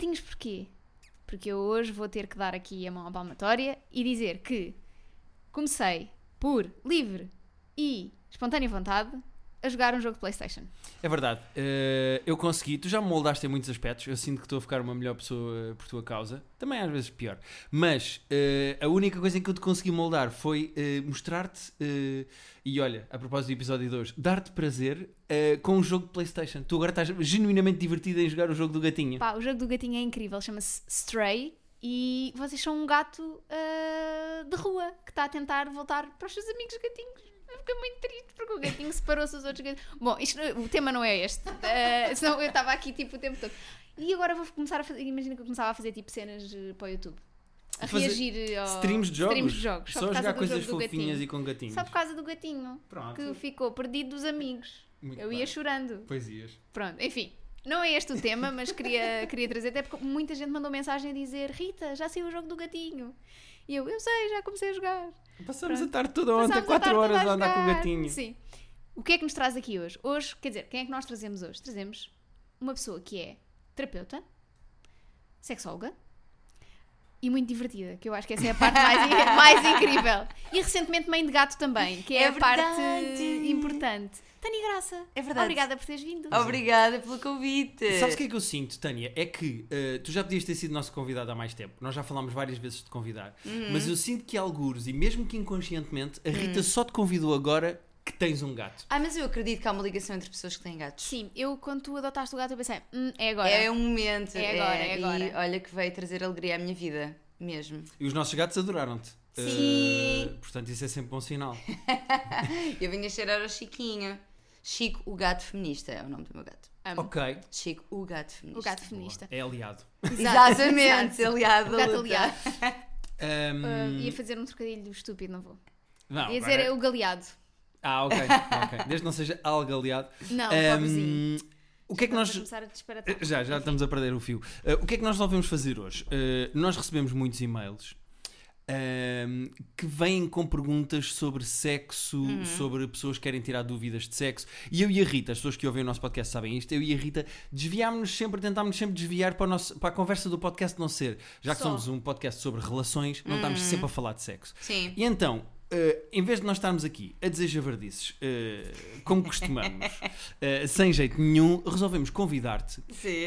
ganha os gatinhos. Gatinhos porquê? Porque eu hoje vou ter que dar aqui a mão à palmatória e dizer que comecei por livre e espontânea vontade a jogar um jogo de Playstation. É verdade. Eh, eu consegui. Tu já me moldaste em muitos aspectos. Eu sinto que estou a ficar uma melhor pessoa por tua causa. Também às vezes pior. Mas eh, a única coisa em que eu te consegui moldar foi eh, mostrar-te. eh, e olha, a propósito do episódio 2, dar-te prazer eh, com um jogo de Playstation. Tu agora estás genuinamente divertido em jogar o jogo do gatinho. Pá, o jogo do gatinho é incrível, chama-se Stray e vocês são um gato de rua que está a tentar voltar para os seus amigos gatinhos. Fiquei muito triste porque o gatinho separou-se dos outros gatinhos. Bom, isto, o tema não é este, ah, senão eu estava aqui tipo o tempo todo. E agora vou começar a fazer, imagina que eu começava a fazer tipo cenas eh, para o YouTube. A Fazer reagir ao Streams de jogos. streams de jogos. Só causa jogar coisas fofinhas e com gatinhos. Só por causa do gatinho Pronto. que ficou perdido dos amigos. Muito eu bem. ia chorando. Poesias. Pronto, enfim. Não é este o tema, mas queria, queria trazer, até porque muita gente mandou mensagem a dizer: Rita, já saiu o jogo do gatinho. E eu, eu sei, já comecei a jogar. Passamos Pronto. a tarde toda ontem, Passámos a 4 tarde horas toda a andar com o gatinho. Sim. O que é que nos traz aqui hoje? Hoje, quer dizer, quem é que nós trazemos hoje? Trazemos uma pessoa que é terapeuta, sexóloga e muito divertida, que eu acho que essa é a parte mais, mais incrível. E recentemente mãe de gato também, que é, É a parte verdade. importante. Tânia Graça, É verdade. obrigada por teres vindo. Obrigada pelo convite. Sabes o que é que eu sinto, Tânia? É que eh, tu já podias ter sido nosso convidado há mais tempo. Nós já falámos várias vezes de te convidar. Uhum. Mas eu sinto que algures, e mesmo que inconscientemente, a Rita só te convidou agora que tens um gato. Ah, mas eu acredito que há uma ligação entre pessoas que têm gatos. Sim, eu quando tu adotaste o gato eu pensei, "Hum, é agora. É um momento. É agora, é E agora. olha que veio trazer alegria à minha vida. Mesmo. E os nossos gatos adoraram-te. Sim. Eh, portanto, isso é sempre bom sinal. Eu vim a cheirar ao Chiquinho. Chico, o gato feminista é o nome do meu gato. Amo. ok. Chico, o gato feminista. O gato feminista. É aliado. Exatamente, Exato. aliado. O gato aliado. Ahm, Uh, ia fazer um trocadilho estúpido, não vou. não, ia dizer agora- o galeado. Ah, ok. ok. Desde que não seja algaleado. Não, pobrezinho. o que é que Vamos nós. começar a disparatar. Já, já estamos a perder o fio. Uh, o que é que nós resolvemos fazer hoje? Uh, nós recebemos muitos e-mails um, que vêm com perguntas sobre sexo, Uhum. sobre pessoas que querem tirar dúvidas de sexo. E eu e a Rita, as pessoas que ouvem o nosso podcast sabem isto, eu e a Rita desviámos-nos sempre, tentámos sempre desviar para, nosso, para a conversa do podcast não ser. Já que Só. somos um podcast sobre relações, não estamos sempre a falar de sexo. Sim. E então, eh, em vez de nós estarmos aqui a dizer javardices, eh, como costumamos, eh, sem jeito nenhum, resolvemos convidar-te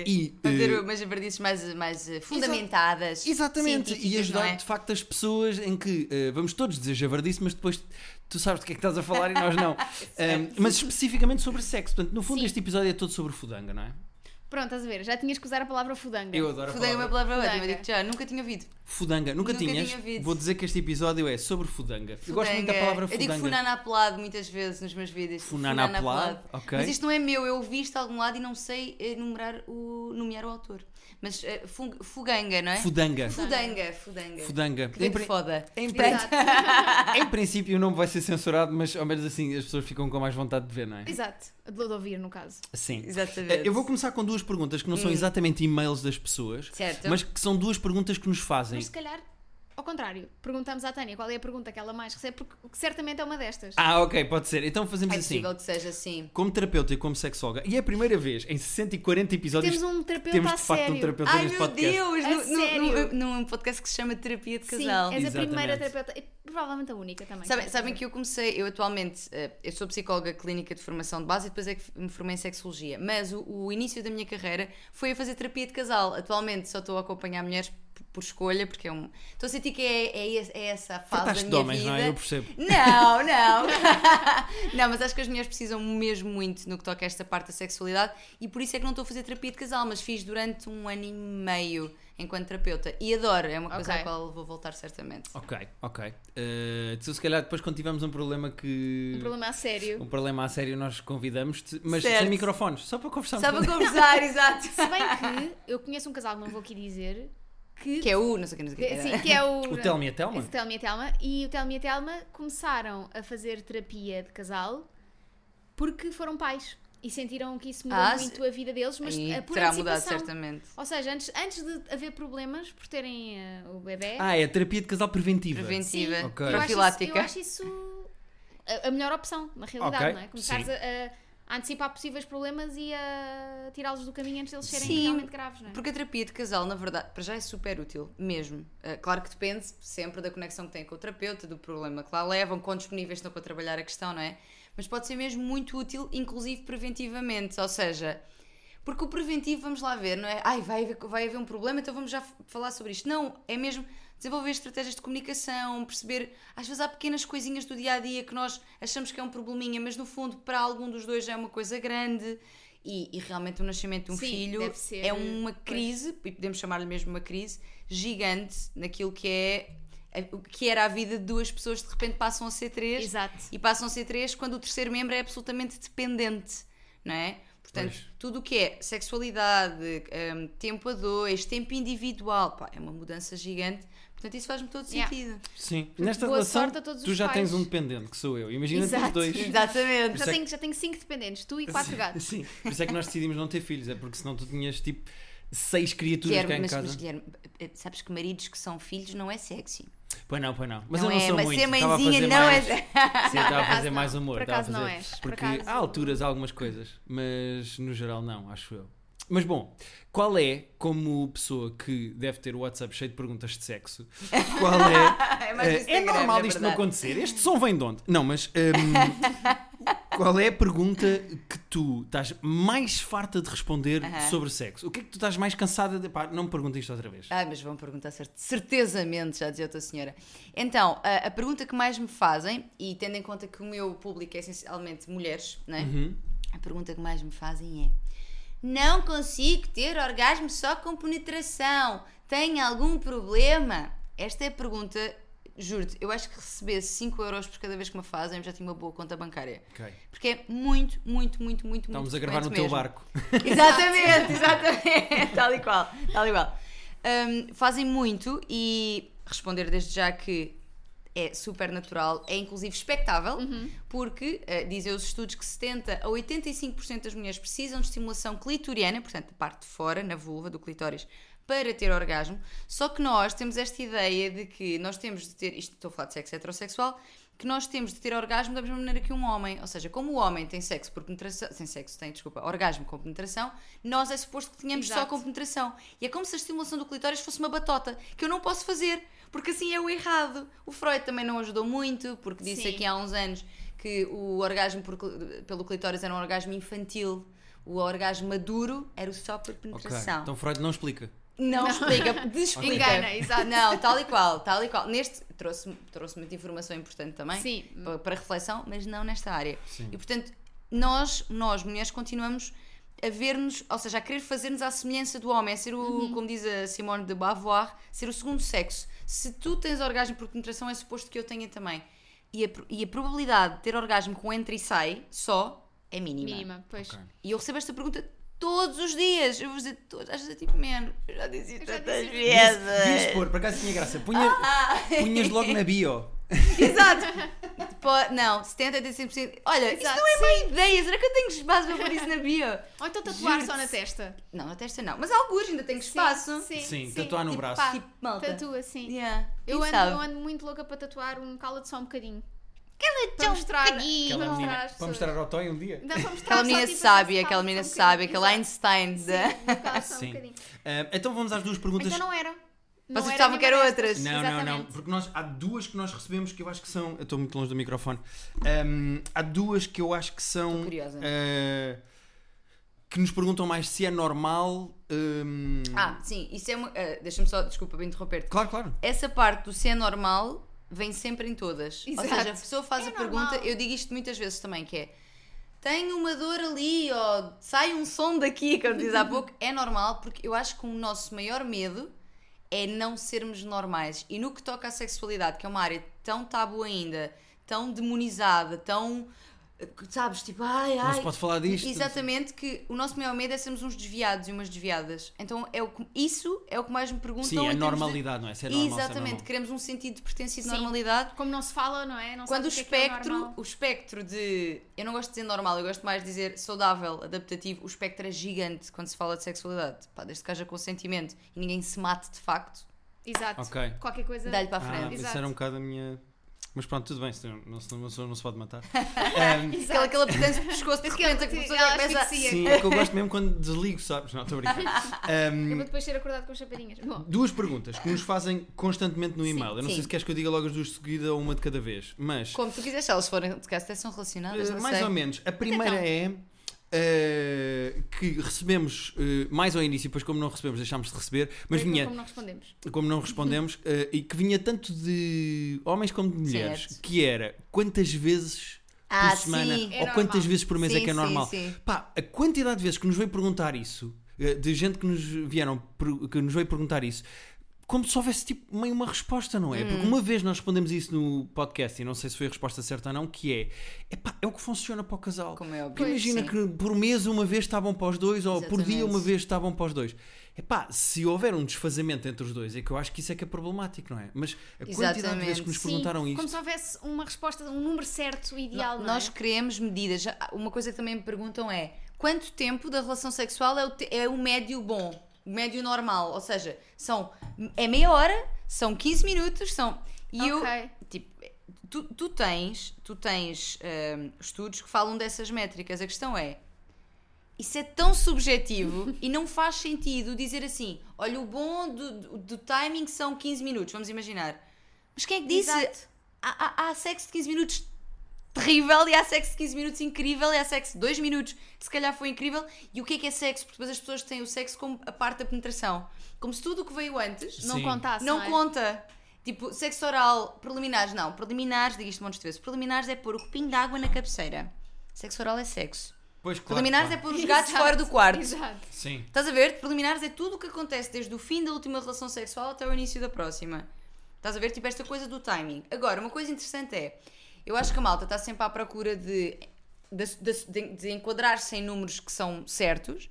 e. Fazer umas verdices mais, mais fundamentadas. Exatamente, e ajudar é? de facto as pessoas em que vamos todos dizer javardice, mas depois tu sabes do que é que estás a falar e nós não. Um, mas especificamente sobre sexo. Portanto, no fundo, Sim. este episódio é todo sobre fudanga, não é? Pronto, estás a ver? Já tinhas que usar a palavra fudanga. Eu adoro a Fudei uma palavra. palavra ótima, Fudanga. digo já, nunca tinha ouvido. Fudanga. Nunca, Nunca tinhas? tinha ouvido. Vou dizer que este episódio é sobre fudanga. Eu gosto muito da Fudanga. palavra Eu digo fudanga. funana apelado muitas vezes nos meus vídeos. Funana apelado, ok. Mas isto não é meu, eu ouvi isto de algum lado e não sei eh, numerar o, nomear o autor. Mas fung- fuganga, não é? Fudanga. Fudanga, fudanga. Fudanga. Que vem Em foda. Em, prin- em princípio o nome vai ser censurado, mas ao menos assim as pessoas ficam com mais vontade de ver, não é? Exato. De ouvir, no caso. Sim. Exatamente. Eh, Eu vou começar com duas perguntas que não são exatamente e-mails das pessoas, Certo. mas que são duas perguntas que nos fazem. Mas se calhar, ao contrário, perguntamos à Tânia qual é a pergunta que ela mais recebe, porque certamente é uma destas. Ah, ok, pode ser. Então fazemos É assim. possível que seja assim. Como terapeuta e como sexóloga, e é a primeira vez em 140 episódios Temos um que terapeuta temos a de facto sério. um terapeuta Ai neste meu podcast. Deus! A no- no- sério? no- Num podcast que se chama Terapia de Sim, Casal. és a Exatamente. primeira terapeuta, e provavelmente a única também. Sabem, sabem que eu comecei, eu atualmente, eh, eu sou psicóloga clínica de formação de base e depois é que me formei em sexologia, mas o, o início da minha carreira foi a fazer terapia de casal. Atualmente só estou a acompanhar mulheres por escolha, porque é um. Estou a sentir que é, é, é essa a fase da de minha homens, vida. não é? Eu percebo. Não, não. não, mas acho que as mulheres precisam mesmo muito no que toca a esta parte da sexualidade e por isso é que não estou a fazer terapia de casal, mas fiz durante um ano e meio enquanto terapeuta e adoro, é uma coisa Ok. à qual vou voltar certamente. Ok, ok. Tu, se calhar depois quando tivermos um problema que. Um problema a sério. um problema a sério, nós convidamos-te, mas Certo. sem microfones, só para conversarmos. Sabe conversar, exato. Se bem que eu conheço um casal, não vou aqui dizer, que. Que é o, não sei o que, não sei o que- que. sim, que é o. O Telma e a Telma? Telma e a Telma. E o Telma e a Telma começaram a fazer terapia de casal porque foram pais. E sentiram que isso mudou Ah, muito a vida deles, mas E eh, por terá mudado antecipação. certamente. Ou seja, antes, antes de haver problemas por terem eh, o bebê, Ah, é terapia de casal preventiva. Preventiva, Ok. eu acho isso- profilática. Eu acho isso a, a melhor opção, na realidade, Ok, não é? Começares sim. a, a- a antecipar possíveis problemas e a tirá-los do caminho antes de eles serem Sim, realmente graves, não é? Porque a terapia de casal, na verdade, para já é super útil, mesmo. Uh, claro que depende sempre da conexão que têm com o terapeuta, do problema que lá levam, quão disponíveis estão para trabalhar a questão, não é? Mas pode ser mesmo muito útil, inclusive preventivamente. Ou seja, porque o preventivo, vamos lá ver, não é? Ai, vai haver, vai haver um problema, então vamos já falar sobre isto. Não, é mesmo desenvolver estratégias de comunicação, perceber. Às vezes há pequenas coisinhas do dia a dia que nós achamos que é um probleminha, mas no fundo, para algum dos dois já é uma coisa grande. E, e realmente o nascimento de um Sim, filho ser, é uma pois. crise, e podemos chamar-lhe mesmo uma crise, gigante naquilo que é. o que era a vida de duas pessoas de repente passam a ser três Exato. e passam a ser três quando o terceiro membro é absolutamente dependente, não é? Portanto, Pois. tudo o que é sexualidade, hum, tempo a dois, tempo individual, pá, é uma mudança gigante. Portanto, isso faz-me todo Yeah. sentido. Sim. Nesta boa relação, sorte a todos tu já pais. tens um dependente, que sou eu. Imagina os Exato. dois. Exatamente. Já é tenho, já tenho cinco dependentes, tu e quatro gatos. Sim, por isso é que nós decidimos não ter filhos, é porque senão tu tinhas tipo seis criaturas cá Guilherme, em mas, casa. mas, Guilherme, eh, sabes que maridos que são filhos não é sexy. Pois não, pois não. Mas não eu não é, sou mas muito. ser estava a mãezinha fazer não mais... é. Sim, estava a Por fazer mais não. humor. Por estava a acaso não fazer- és. Por Porque acaso- há alturas há algumas coisas, mas no geral não, acho eu. Mas bom, qual é, como pessoa que deve ter o WhatsApp cheio de perguntas de sexo, qual é. É Eh, é normal é isto não acontecer. Este som vem de onde? Não, mas. hum, qual é a pergunta que tu estás mais farta de responder Aham. sobre sexo? O que é que tu estás mais cansada de. Pá, não me pergunta isto outra vez. Ai, mas vão perguntar cert- certezamente, já dizia outra senhora. Então, a, a pergunta que mais me fazem, e tendo em conta que o meu público é essencialmente mulheres, não é? Uhum. A pergunta que mais me fazem é: Não consigo ter orgasmo só com penetração. Tem algum problema? Esta é a pergunta, juro-te, eu acho que recebesse 5 euros por cada vez que me fazem, eu já tinha uma boa conta bancária. Ok. Porque é muito, muito, muito, muito, Estamos muito a gravar no frequente teu mesmo. barco. Exatamente, exatamente. tal e qual, tal e qual. Um, fazem muito e responder desde já que é super natural, é inclusive expectável, porque uh, dizem os estudos que 70 a 85% das mulheres precisam de estimulação clitoriana, portanto, a parte de fora, na vulva do clitóris, para ter orgasmo. Só que nós temos esta ideia de que nós temos de ter, isto estou a falar de sexo heterossexual, que nós temos de ter orgasmo da mesma maneira que um homem. Ou seja, como o homem tem sexo por penetração, sem sexo, tem, desculpa, orgasmo com penetração, nós é suposto que tenhamos só Exato. com penetração. E é como se a estimulação do clitóris fosse uma batota, que eu não posso fazer, porque assim é o errado. O Freud também não ajudou muito, porque disse Sim. aqui há uns anos que o orgasmo por pelo clitóris era um orgasmo infantil. O orgasmo maduro era o só por penetração. Então Freud não explica. Não, explica, desexplica. Engana, exato. Não, tal e qual, tal e qual. Neste trouxe, trouxe muita informação importante também Sim. para, para reflexão, mas não nesta área. Sim. E portanto, nós, nós mulheres, continuamos a ver-nos, ou seja, a querer fazer-nos à semelhança do homem, a ser o, Uhum. como diz a Simone de Beauvoir, ser o segundo sexo. Se tu tens orgasmo por penetração, é suposto que eu tenha também. E a, e a probabilidade de ter orgasmo com entra e sai só é mínima. Mínima, pois. Ok. E eu recebo esta pergunta todos os dias. Eu vou dizer todos, às vezes é tipo menos. Eu já disse isto tantas disse. Devias vezes. pôr, por acaso tinha graça. Punha, punhas logo na bio. Exato. Pô, não, 70, 85%. Olha, Exato, isso não é má ideia. Será que eu tenho espaço para pôr isso na bio? Ou então tatuar só na testa. Não, na testa não. Mas alguns ainda tenho espaço. Sim, Sim, sim. tatuar no Tipo, braço. pá, Tipo, malta. Tatua, sim. Yeah. Eu ando, eu ando muito louca para tatuar um cala-te só um bocadinho. Cala-te Para um mostrar, bocadinho. para mostrar Para mostrar ao Toy um dia. Não, para mostrar Aquela só, menina tipo, sábia, aquela só menina um sábia, aquela Einstein Sim, só um Sim. bocadinho. Ah, então vamos às duas perguntas. Então não era. Não Vocês pensavam que eram outras. Não, não, não. Exatamente. Porque nós, há duas que nós recebemos que eu acho que são. Eu estou muito longe do microfone. Ahm, há duas que eu acho que são. Estou curiosa. ah, que nos perguntam mais se é normal. ahm, Ah, sim, isso é ah, Deixa-me só, desculpa, me interromper-te. Claro, claro. Essa parte do se é normal vem sempre em todas. Exato. Ou seja, a pessoa faz É a pergunta, normal. eu digo isto muitas vezes também, que é tenho uma dor ali, ou sai um som daqui, como diz há pouco, é normal, porque eu acho que o nosso maior medo é não sermos normais. E no que toca à sexualidade, que é uma área tão tabu ainda, tão demonizada, tão. Sabes, tipo, ai, ai. Não se pode falar disto. Exatamente, que o nosso maior medo é sermos uns desviados e umas desviadas. Então é o que- isso é o que mais me perguntam. Sim, a termos de- normalidade, não é? Se é normal, se é Exatamente, normal. queremos um sentido de pertença e de Sim. normalidade. Como não se fala, não é? Não Quando o é que é espectro, normal. o espectro de. Eu não gosto de dizer normal, eu gosto mais de dizer saudável, adaptativo. O espectro é gigante quando se fala de sexualidade. Pá, desde que haja consentimento e ninguém se mate de facto, Exato. Ok. Qualquer coisa. dá-lhe para a Ah, frente. isso Exato. era um bocado a minha. Mas pronto, tudo bem, não, se- não, se- não se pode matar. Ahm, Aquela, aquela potência de pescoço, de repente, a pessoa ela já começa sim, é que eu gosto mesmo quando desligo, sabes? Não, estou a brincar. Ahm, Eu vou depois ser acordado com chapadinhas. Bom, Duas perguntas que nos fazem constantemente no e-mail. Eu não sim. sei se queres que eu diga logo as duas de seguida ou uma de cada vez, mas Como tu quiseres, se elas forem, de caso até são relacionadas, eh, não mais sei. ou menos. A primeira Então. é eh, que recebemos eh, mais ao início, depois como não recebemos, deixámos de receber, mas vinha como não respondemos. como não respondemos, eh, e que vinha tanto de homens como de mulheres, Certo. que era quantas vezes Ah, por semana sim. É ou quantas normal. vezes por mês é Sim, que é normal. sim. Pá, a quantidade de vezes que nos veio perguntar isso, de gente que nos vieram, que nos veio perguntar isso, como se houvesse tipo meio uma resposta, não é? Hum. Porque uma vez nós respondemos isso no podcast e não sei se foi a resposta certa ou não, que é, epá, é o que funciona para o casal. Como é óbvio. Porque imagina sim. que por mês uma vez está bom para os dois, ou por dia Exatamente. uma vez está bom para os dois. Epá, se houver um desfazamento entre os dois, é que eu acho que isso é que é problemático, não é? Mas a quantidade de vezes Exatamente. que nos Sim, perguntaram como isto. se houvesse uma resposta, um número certo, ideal, não Nós é? queremos medidas. Uma coisa que também me perguntam é quanto tempo da relação sexual é o, te- é o médio bom, o médio normal? Ou seja, são, é meia hora, são 15 minutos, são. E eu, Ok. tipo, tu, tu tens, tu tens hum, estudos que falam dessas métricas. A questão é. Isso é tão subjetivo e não faz sentido dizer assim: olha, o bom do, do, do timing são 15 minutos, vamos imaginar. Mas quem é que disse? Há, há, há sexo de 15 minutos terrível e há sexo de 15 minutos incrível e há sexo de 2 minutos que se calhar foi incrível. E o que é que é sexo? Porque depois as pessoas têm o sexo como a parte da penetração. Como se tudo o que veio antes Não Sim. contasse, não não, é? conta. Tipo, sexo oral, preliminares, não. Preliminares, digo isto montes de vezes. Preliminares é pôr o copinho de água na cabeceira. Sexo oral é sexo. Pois, claro, preliminares claro. é pôr os gatos Exato, fora do quarto. Exato. Sim. Estás a ver? Preliminares é tudo o que acontece desde o fim da última relação sexual até o início da próxima. Estás a ver? Tipo esta coisa do timing. Agora, uma coisa interessante é, eu acho que a malta está sempre à procura de, de, de- de- de enquadrar-se em números que são certos,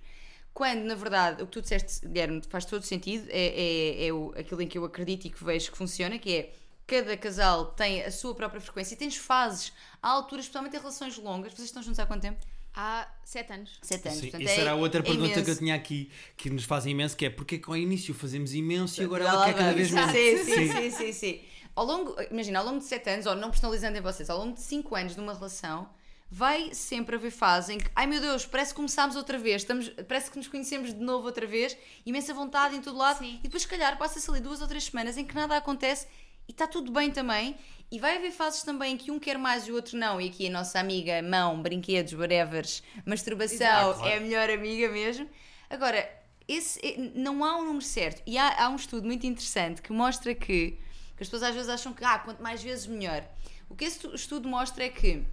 quando na verdade o que tu disseste, Guilherme, faz todo sentido, é, é, é o, aquilo em que eu acredito e que vejo que funciona, que é cada casal tem a sua própria frequência e tens fases, há alturas, especialmente em relações longas. Vocês estão juntos há quanto tempo? Há sete anos. Sete anos. Sim, Portanto, isso é- era a outra é pergunta que eu imenso. tinha aqui que nos fazem imenso, que é porque é que ao início fazemos imenso e agora ela quer cada vez menos. Sim, sim, sim, sim, sim. Ao longo, imagina, ao longo de 7 anos, ou não personalizando em vocês, ao longo de 5 anos de uma relação, vai sempre haver fase em que, ai meu Deus, parece que começámos outra vez, estamos, parece que nos conhecemos de novo outra vez, imensa vontade em todo lado, Sim. e depois, se calhar, passa-se ali duas ou três semanas em que nada acontece e está tudo bem também. E vai haver fases também em que um quer mais e o outro não, e aqui a nossa amiga, mão, brinquedos, whatevers, masturbação, Exato, é a melhor amiga mesmo. Agora, esse, eh, não há um número certo. E há, há um estudo muito interessante que mostra que as pessoas às vezes acham que ah, quanto mais vezes melhor. O que esse tu- estudo mostra é que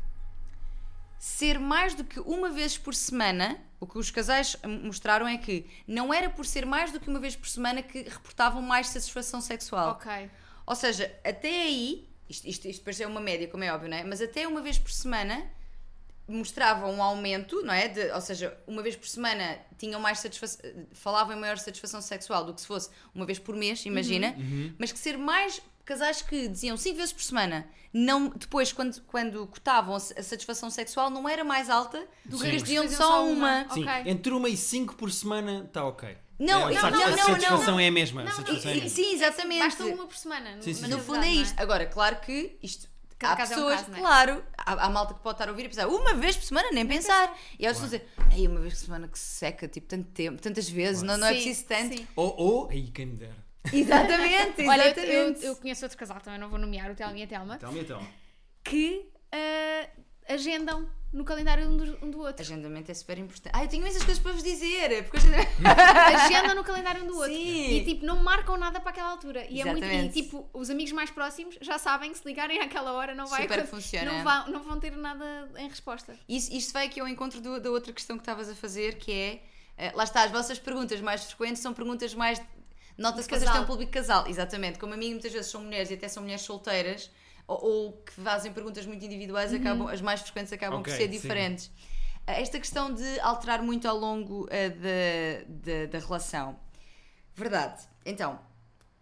ser mais do que uma vez por semana, o que os casais mostraram é que não era por ser mais do que uma vez por semana que reportavam mais satisfação sexual. Ok. Ou seja, até aí, isto, isto, isto depois é uma média, como é óbvio, não é? Mas até uma vez por semana mostravam um aumento, não é? De- ou seja, uma vez por semana tinham mais satisfação, falavam em maior satisfação sexual do que se fosse uma vez por mês, imagina. Mas que ser mais casais que diziam cinco vezes por semana, não, depois, quando, quando cotavam a satisfação sexual, não era mais alta do que as diziam só uma. uma. Sim, Ok. entre uma e cinco por semana está ok. Não, É, não, não, a não, satisfação não. é a mesma. Não, satisfação é a mesma. Sim, exatamente. Basta uma por semana. Sim, sim. No fundo é isto. não Agora, claro que isto. Cada há caso é um pessoas, caso, não é? claro, há, há malta que pode estar a ouvir e pensar uma vez por semana, nem pensar. E elas estão a dizer, ei, uma vez por semana que se seca, tipo, tanto tempo, tantas vezes, não, não é Sim, preciso tanto. sim. Ou, ou, aí quem me dera. Exatamente, Olha, eu, exatamente. eu, eu conheço outro casal, também não vou nomear, o Telma e a Telma, Então, então. que ah, agendam no calendário um do, um do outro. Agendamento é super importante. Ah, eu tenho imensas coisas para vos dizer. Porque agendamento... agendam no calendário um do outro. Sim. E tipo, não marcam nada para aquela altura. E, é muito, e Exatamente. tipo, os amigos mais próximos já sabem que se ligarem àquela hora não vai Super funciona. Não, vão, não vão ter nada em resposta. Isso, isto vai aqui ao encontro do- da outra questão que estavas a fazer, que é. eh, lá está, as vossas perguntas mais frequentes são perguntas mais. Nota-se que vocês têm um público casal, exatamente. Como a mim, muitas vezes são mulheres e até são mulheres solteiras, ou, ou que fazem perguntas muito individuais, acabam, as mais frequentes acabam Ok, por ser sim. diferentes. Eh, Esta questão de alterar muito ao longo eh, da, da, da relação. Verdade. Então,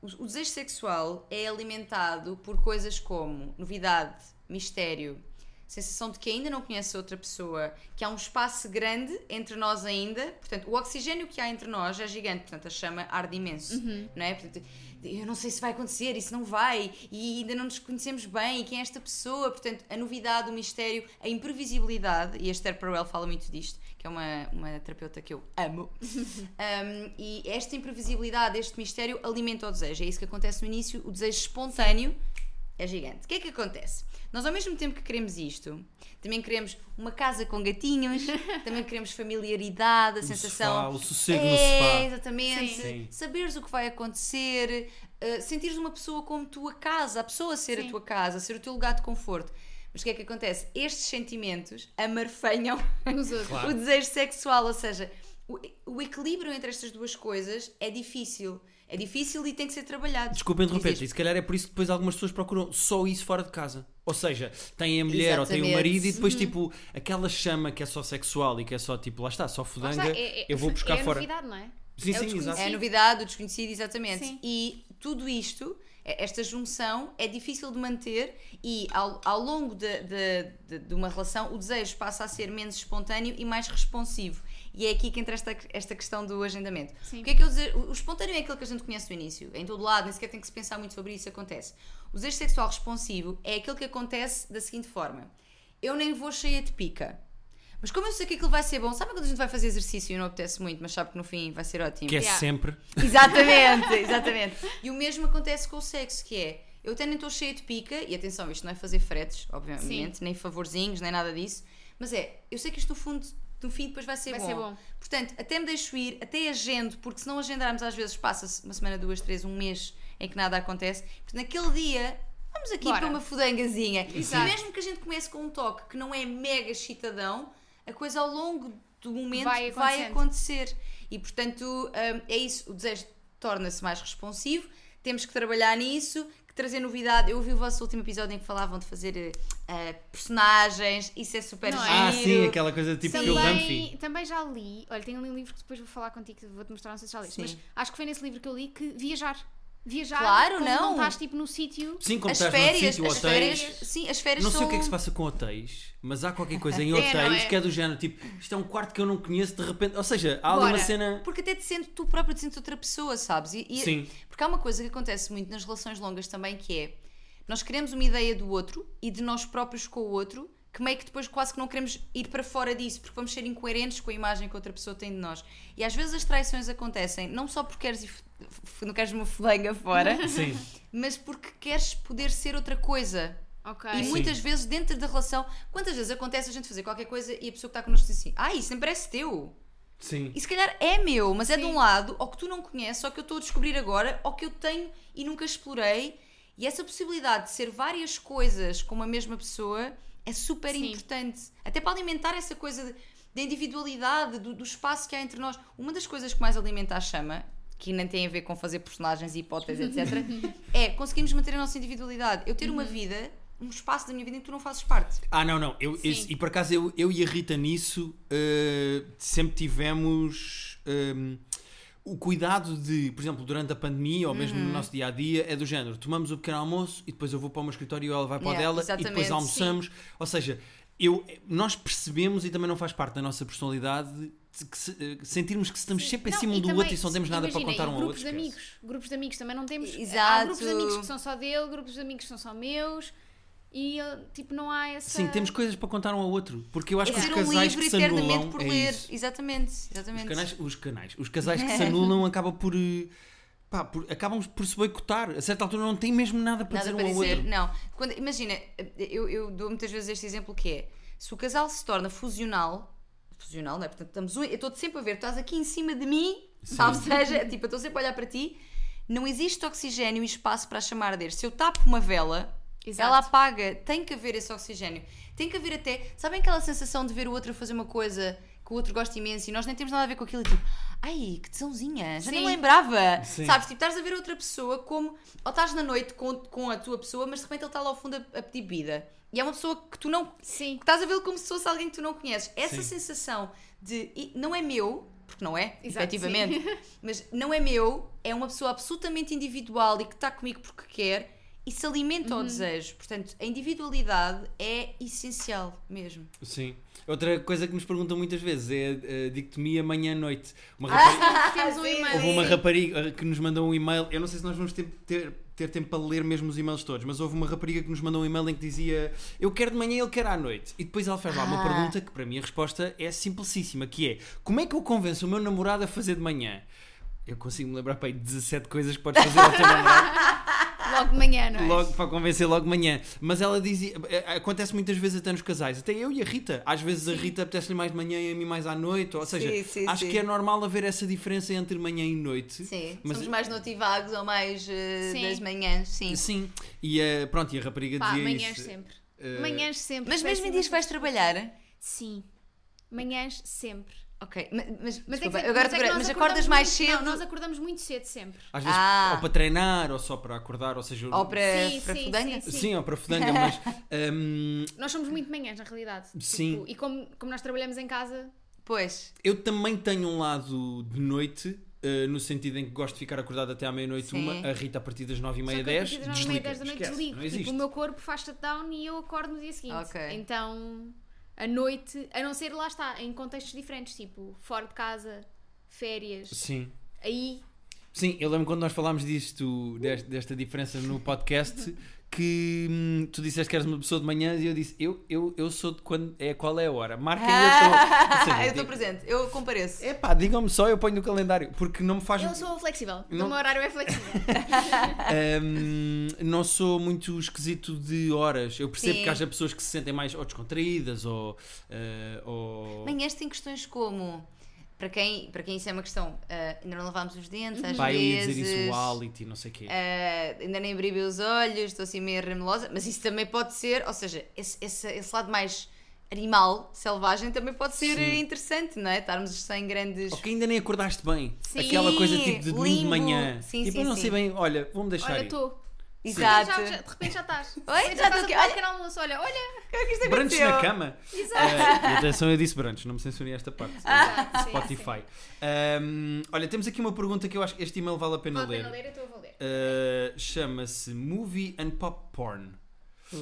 o, o desejo sexual é alimentado por coisas como novidade, mistério, sensação de que ainda não conhece outra pessoa, que há um espaço grande entre nós ainda, portanto, o oxigênio que há entre nós é gigante, portanto, a chama arde imenso, não é? Portanto, eu não sei se vai acontecer, isso não vai, e ainda não nos conhecemos bem, e quem é esta pessoa? Portanto, a novidade, o mistério, a imprevisibilidade, e a Esther Perel fala muito disto, que é uma, uma terapeuta que eu amo, Um, e esta imprevisibilidade, este mistério alimenta o desejo. É isso que acontece no início, o desejo espontâneo é gigante. O que é que acontece? Nós, ao mesmo tempo que queremos isto, também queremos uma casa com gatinhos, também queremos familiaridade, a O sensação. sofá, o sossego é, no sofá. exatamente. Sim. Sim. Saberes o que vai acontecer, uh, sentires uma pessoa como tua casa, a pessoa ser Sim. a tua casa, ser o teu lugar de conforto. Mas o que é que acontece? Estes sentimentos amarfanham. Claro. o desejo sexual, ou seja, o, o equilíbrio entre estas duas coisas é difícil. É difícil e tem que ser trabalhado. Desculpa interromper-te, e se calhar é por isso que depois algumas pessoas procuram só isso fora de casa. Ou seja, têm a mulher ou têm o Exatamente. marido e depois, tipo, aquela chama que é só sexual e que é só, tipo, lá está, só fudanga, está, é- é- eu vou buscar é a fora. novidade, não é? Sim, É o sim, exato. É a novidade, o desconhecido, exatamente. Sim. E tudo isto, é- esta junção, é difícil de manter e ao, ao longo de, de, de- de uma relação o desejo passa a ser menos espontâneo e mais responsivo. E é aqui que entra esta, esta questão do agendamento. Sim. O que é que eu dizer? O espontâneo é aquilo que a gente conhece no início, em todo lado, nem sequer tem que se pensar muito sobre isso, acontece. O desejo sexual responsivo é aquele que acontece da seguinte forma: eu nem vou cheia de pica. Mas como eu sei que aquilo vai ser bom, sabe quando a gente vai fazer exercício e não apetece muito, mas sabe que no fim vai ser ótimo? Que é Yeah. sempre. Exatamente, exatamente. E o mesmo acontece com o sexo, que é eu até nem estou cheia de pica, e atenção, isto não é fazer fretes, obviamente, nem favorzinhos, nem nada disso, mas é, eu sei que isto no fundo, no fim depois vai ser, Vai bom. ser bom. Portanto, até me deixo ir, até agendo, porque se não agendarmos às vezes passa-se uma semana, duas, três, um mês em que nada acontece. Portanto, naquele dia, vamos aqui Bora. para uma fudangazinha. Exato. E mesmo que a gente comece com um toque que não é mega excitadão, a coisa ao longo do momento Vai vai, acontecer. E portanto, hum, é isso, o desejo torna-se mais responsivo, temos que trabalhar nisso, trazer novidade. Eu ouvi o vosso último episódio em que falavam de fazer eh, personagens, isso é super Não é? Ah, giro. sim, aquela coisa tipo Phil Dunphy. Também, também já li, olha, tem ali um livro que depois vou falar contigo, vou-te mostrar, não sei se já Sim. mas acho que foi nesse livro que eu li que viajar. Viajar, Claro, como não. não estás tipo no sítio. Sim, como As estás férias, no sítio, as hotéis. férias, sim, as férias Não sei são... o que é que se passa com hotéis, mas há qualquer coisa em É, hotéis é? que é do género, tipo, isto é um quarto que eu não conheço, de repente. Ou seja, há ali Bora. uma cena. Porque até te sentes, tu próprio te sentes outra pessoa, sabes? E, e- Sim. Porque há uma coisa que acontece muito nas relações longas também que é nós queremos uma ideia do outro e de nós próprios com o outro que meio que depois quase que não queremos ir para fora disso porque vamos ser incoerentes com a imagem que outra pessoa tem de nós. E às vezes as traições acontecem não só porque queres não queres uma flenga fora, Sim. mas porque queres poder ser outra coisa. Ok. E Sim. muitas vezes dentro da relação, quantas vezes acontece a gente fazer qualquer coisa e a pessoa que está connosco diz assim: Ah, isso nem parece teu. Sim. E se calhar é meu, mas é de Sim. um lado, ou que tu não conheces, ou que eu estou a descobrir agora, ou que eu tenho e nunca explorei. E essa possibilidade de ser várias coisas com uma mesma pessoa é super Sim. importante. Até para alimentar essa coisa de- da individualidade, do, do espaço que há entre nós. Uma das coisas que mais alimenta a chama, que nem tem a ver com fazer personagens e hipóteses, etc., é conseguirmos manter a nossa individualidade. Eu ter uma Uhum. vida, um espaço da minha vida em que tu não fazes parte. Ah, não, não. Eu, Sim. esse- e por acaso eu, eu e a Rita nisso eh, sempre tivemos ehm, o cuidado de, por exemplo, durante a pandemia ou mesmo Uhum. no nosso dia a dia, é do género: tomamos o pequeno almoço e depois eu vou para o meu escritório e ela vai para o Yeah, dela e depois almoçamos. Ou seja, eu, nós percebemos e também não faz parte da nossa personalidade de que se- eh, sentirmos que estamos sempre em cima um do também, outro e só temos nada para imagina, contar e um ao outro. grupos de esquece. amigos. Grupos de amigos também não temos. Há Exato. grupos de amigos que são só dele, grupos de amigos que são só meus. E tipo, não há essa. Sim, temos coisas para contar um ao outro. Porque eu acho É que os um casais livro que se anulam. por é ler. isso. Exatamente, Os exatamente. canais, os canais, os casais que se anulam acabam por, eh, pá, por- acabam por se boicotar. A certa altura não tem mesmo nada para Nada dizer para um ao dizer. outro. Não. Quando, imagina, eu, eu dou muitas vezes este exemplo que é se o casal se torna fusional, fusional, não é? Portanto, estamos, eu estou sempre a ver, tu estás aqui em cima de mim, ou seja, tipo, eu estou sempre a olhar para ti, não existe oxigênio e espaço para a chamar arder. Se eu tapo uma vela, Exato. ela apaga, tem que haver esse oxigênio. Tem que haver até, sabem aquela sensação de ver o outro a fazer uma coisa que o outro gosta imenso e nós nem temos nada a ver com aquilo e tipo, ai, que tesãozinha, já nem Sim. lembrava. Sim. Sabes, tipo, estás a ver outra pessoa como, ou estás na noite com, com a tua pessoa, mas de repente ele está lá ao fundo a, a pedir bebida. E é uma pessoa que tu não, Sim. que estás a vê-lo como se fosse alguém que tu não conheces. Essa Sim. sensação de não é meu, porque não é, Exato, efetivamente, mas não é meu, é uma pessoa absolutamente individual e que está comigo porque quer. E se alimenta Uhum. ao desejo. Portanto, a individualidade é essencial mesmo. Sim. Outra coisa que nos perguntam muitas vezes é a dicotomia manhã-noite. Uma Ah, rapariga, Temos um e-mail. houve uma rapariga que nos mandou um e-mail. Eu não sei se nós vamos ter, ter, ter tempo para ler mesmo os e-mails todos, mas houve uma rapariga que nos mandou um e-mail em que dizia eu quero de manhã e ele quer à noite. E depois ela faz lá uma Ah. pergunta que para mim a resposta é simplicíssima, que é como é que eu convenço o meu namorado a fazer de manhã? Eu consigo me lembrar para aí 17 coisas que podes fazer ao teu namorado. Logo de manhã, não é? Logo, para convencer logo de manhã. Mas ela dizia. eh, Acontece muitas vezes até nos casais, até eu e a Rita. Às vezes a Rita apetece-lhe mais de manhã e a mim mais à noite. Ou seja, Sim, sim, acho sim. que é normal haver essa diferença entre manhã e noite. Sim, Mas- somos mais notivagos ou mais Sim. das manhãs, sim. Sim. E eh, pronto, e a rapariga Pá, dizia manhãs isso. sempre. Eh, Manhãs sempre. Mas mesmo em dias que vais trabalhar. Sim. Manhãs sempre. Ok, ma- mas, Mas, desculpa, é que, eu agora mas, é que nós mas acordamos acordas mais muito- cedo Não, nós acordamos muito cedo sempre. Às vezes, Ah. ou para treinar, ou só para acordar, ou seja. ou para, Sim, para sim, fudanga? sim, Sim, ou para fudanga, mas. ehm, Nós somos muito manhãs, na realidade. Sim. Tipo, e como, como nós trabalhamos em casa, Pois, eu também tenho um lado de noite. eh, no sentido em que gosto de ficar acordado até à meia-noite, Sim. uma, a Rita a partir das 9h30, só que a 10, partir das nove e desliga. meia, dez da noite desligo. Não Tipo, o meu corpo faz shutdown e eu acordo no dia seguinte. Ok. Então, a noite, a não ser lá está, em contextos diferentes, tipo, fora de casa, férias, Sim. aí Sim, eu lembro quando nós falámos disto, desta, desta diferença no podcast, que hum, tu disseste que eras uma pessoa de manhã e eu disse, eu, eu, eu sou de quando é qual é a hora. Marca e eu estou. eu estou presente, eu compareço. É pá, digam-me só, eu ponho no calendário, porque não me faz. eu sou flexível. Não- O meu horário é flexível. Hum, não sou muito esquisito de horas. Eu percebo Sim. que haja pessoas que se sentem mais ou descontraídas ou. eh, ou... Manhãs tem questões como, para quem, para quem isso é uma questão, ah, ainda não lavámos os dentes, às Pá, eu ia vezes. dizer isso, o hálito e não sei o quê. ah, ainda nem abri bem os olhos, estou assim meio remelosa, mas isso também pode ser, ou seja, esse, esse, esse lado mais animal, selvagem, também pode ser Sim. interessante, não é? Estarmos sem grandes. Ou que ainda nem acordaste bem. Sim. Aquela coisa tipo de domingo de manhã. Sim, tipo, sim, eu não sim. sei bem, olha, vou-me deixar Olha, ir. estou. Exato. Já, já, de repente já estás. Oi, repente já estás a aqui. Olha. pequeno almoço. Olha, olha. Que é que isto Brunch na cama. Exato. Eh, e atenção, eu disse brunch, não me censurem esta parte. Exato, sim, Spotify. Ahm, olha, temos aqui uma pergunta que eu acho que este e-mail vale a pena Vale a ler. pena ler, eu estou a ler. Uh, Chama-se Movie and Pop Porn. Uh,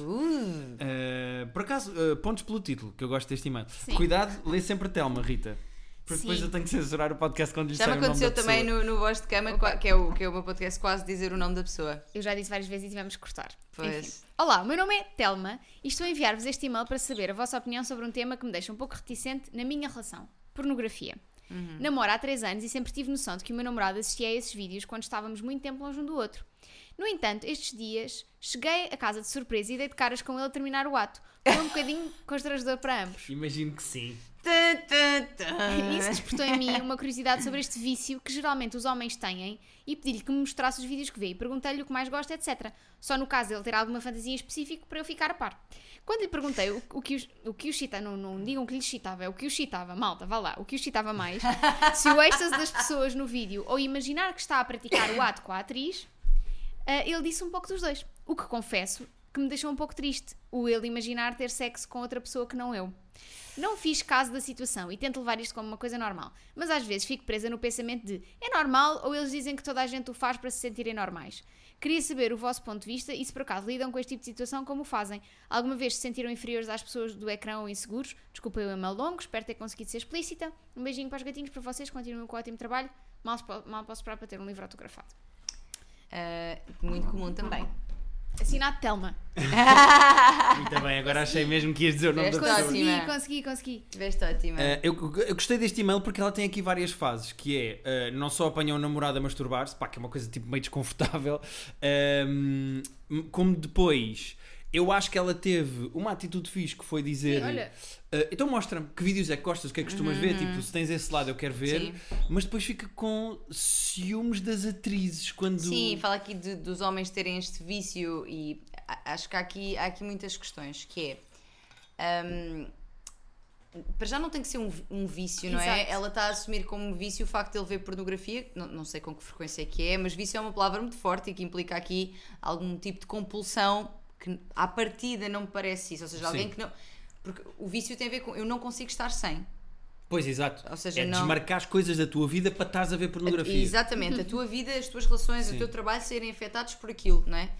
Uh, por acaso, uh, pontos pelo título, que eu gosto deste e-mail. Sim. Cuidado, lê sempre a Telma, Rita. Porque depois Sim. eu tenho que censurar o podcast quando lhe já me aconteceu também no, no Voz de Cama, qua- que é, o, que é o meu podcast, quase dizer o nome da pessoa. Eu já disse várias vezes e tivemos que cortar. Pois. Enfim. Olá, o meu nome é Telma e estou a enviar-vos este e-mail para saber a vossa opinião sobre um tema que me deixa um pouco reticente na minha relação: pornografia. Namoro há 3 anos e sempre tive noção de que o meu namorado assistia a esses vídeos quando estávamos muito tempo longe um do outro. No entanto, estes dias cheguei a casa de surpresa e dei de caras com ele a terminar o ato. Foi um bocadinho constrangedor para ambos. Imagino que sim. Isso despertou em mim uma curiosidade sobre este vício que geralmente os homens têm e pedi-lhe que me mostrasse os vídeos que vê e perguntei-lhe o que mais gosta, etc. Só no caso de ele ter alguma fantasia em específico para eu ficar a par. Quando lhe perguntei o, o que, os, o que o excitava, não, não digam que lhe excitava, é o que o excitava, malta, vá lá, o que o excitava mais, se o êxtase das pessoas no vídeo ou imaginar que está a praticar o ato com a atriz, ah, ele disse um pouco dos dois. O que confesso que me deixou um pouco triste, o ele imaginar ter sexo com outra pessoa que não eu. Não fiz caso da situação e tento levar isto como uma coisa normal, mas às vezes fico presa no pensamento de é normal ou eles dizem que toda a gente o faz para se sentirem normais. Queria saber o vosso ponto de vista e se por acaso lidam com este tipo de situação, como fazem. Alguma vez se sentiram inferiores às pessoas do ecrã ou inseguros? Desculpa o e-mail longo, espero ter conseguido ser explícita. Um beijinho para os gatinhos, para vocês, continuem com o ótimo trabalho. Mal, mal posso esperar para ter um livro autografado. Ah, muito comum também. Assinado Telma. Muito bem, agora achei mesmo que ias dizer o nome da Tiveste pessoa. Consegui, Ótima. consegui, consegui. Tiveste ótima. Uh, eu, eu gostei deste e-mail porque ela tem aqui várias fases, que é, uh, não só apanha o namorado a masturbar-se, pá, que é uma coisa tipo meio desconfortável, um, como depois, eu acho que ela teve uma atitude fixe que foi dizer, Sim, olha. uh, então mostra-me que vídeos é que gostas, o que é que costumas ver, tipo, se tens esse lado eu quero ver, Sim. mas depois fica com ciúmes das atrizes, quando... Sim, fala aqui de- dos homens terem este vício e acho que há aqui, há aqui muitas questões, que é... hum, para já não tem que ser um, um vício, não é? Exato. Ela está a assumir como vício o facto de ele ver pornografia, não, não sei com que frequência é que é, mas vício é uma palavra muito forte e que implica aqui algum tipo de compulsão que à partida não me parece isso, ou seja, alguém Sim. que não... Porque o vício tem a ver com eu não consigo estar sem. Pois, exato. Ou seja, é não- desmarcar as coisas da tua vida para estares a ver pornografia. Exatamente, a tua vida, as tuas relações, Sim. o teu trabalho serem afetados por aquilo, não é?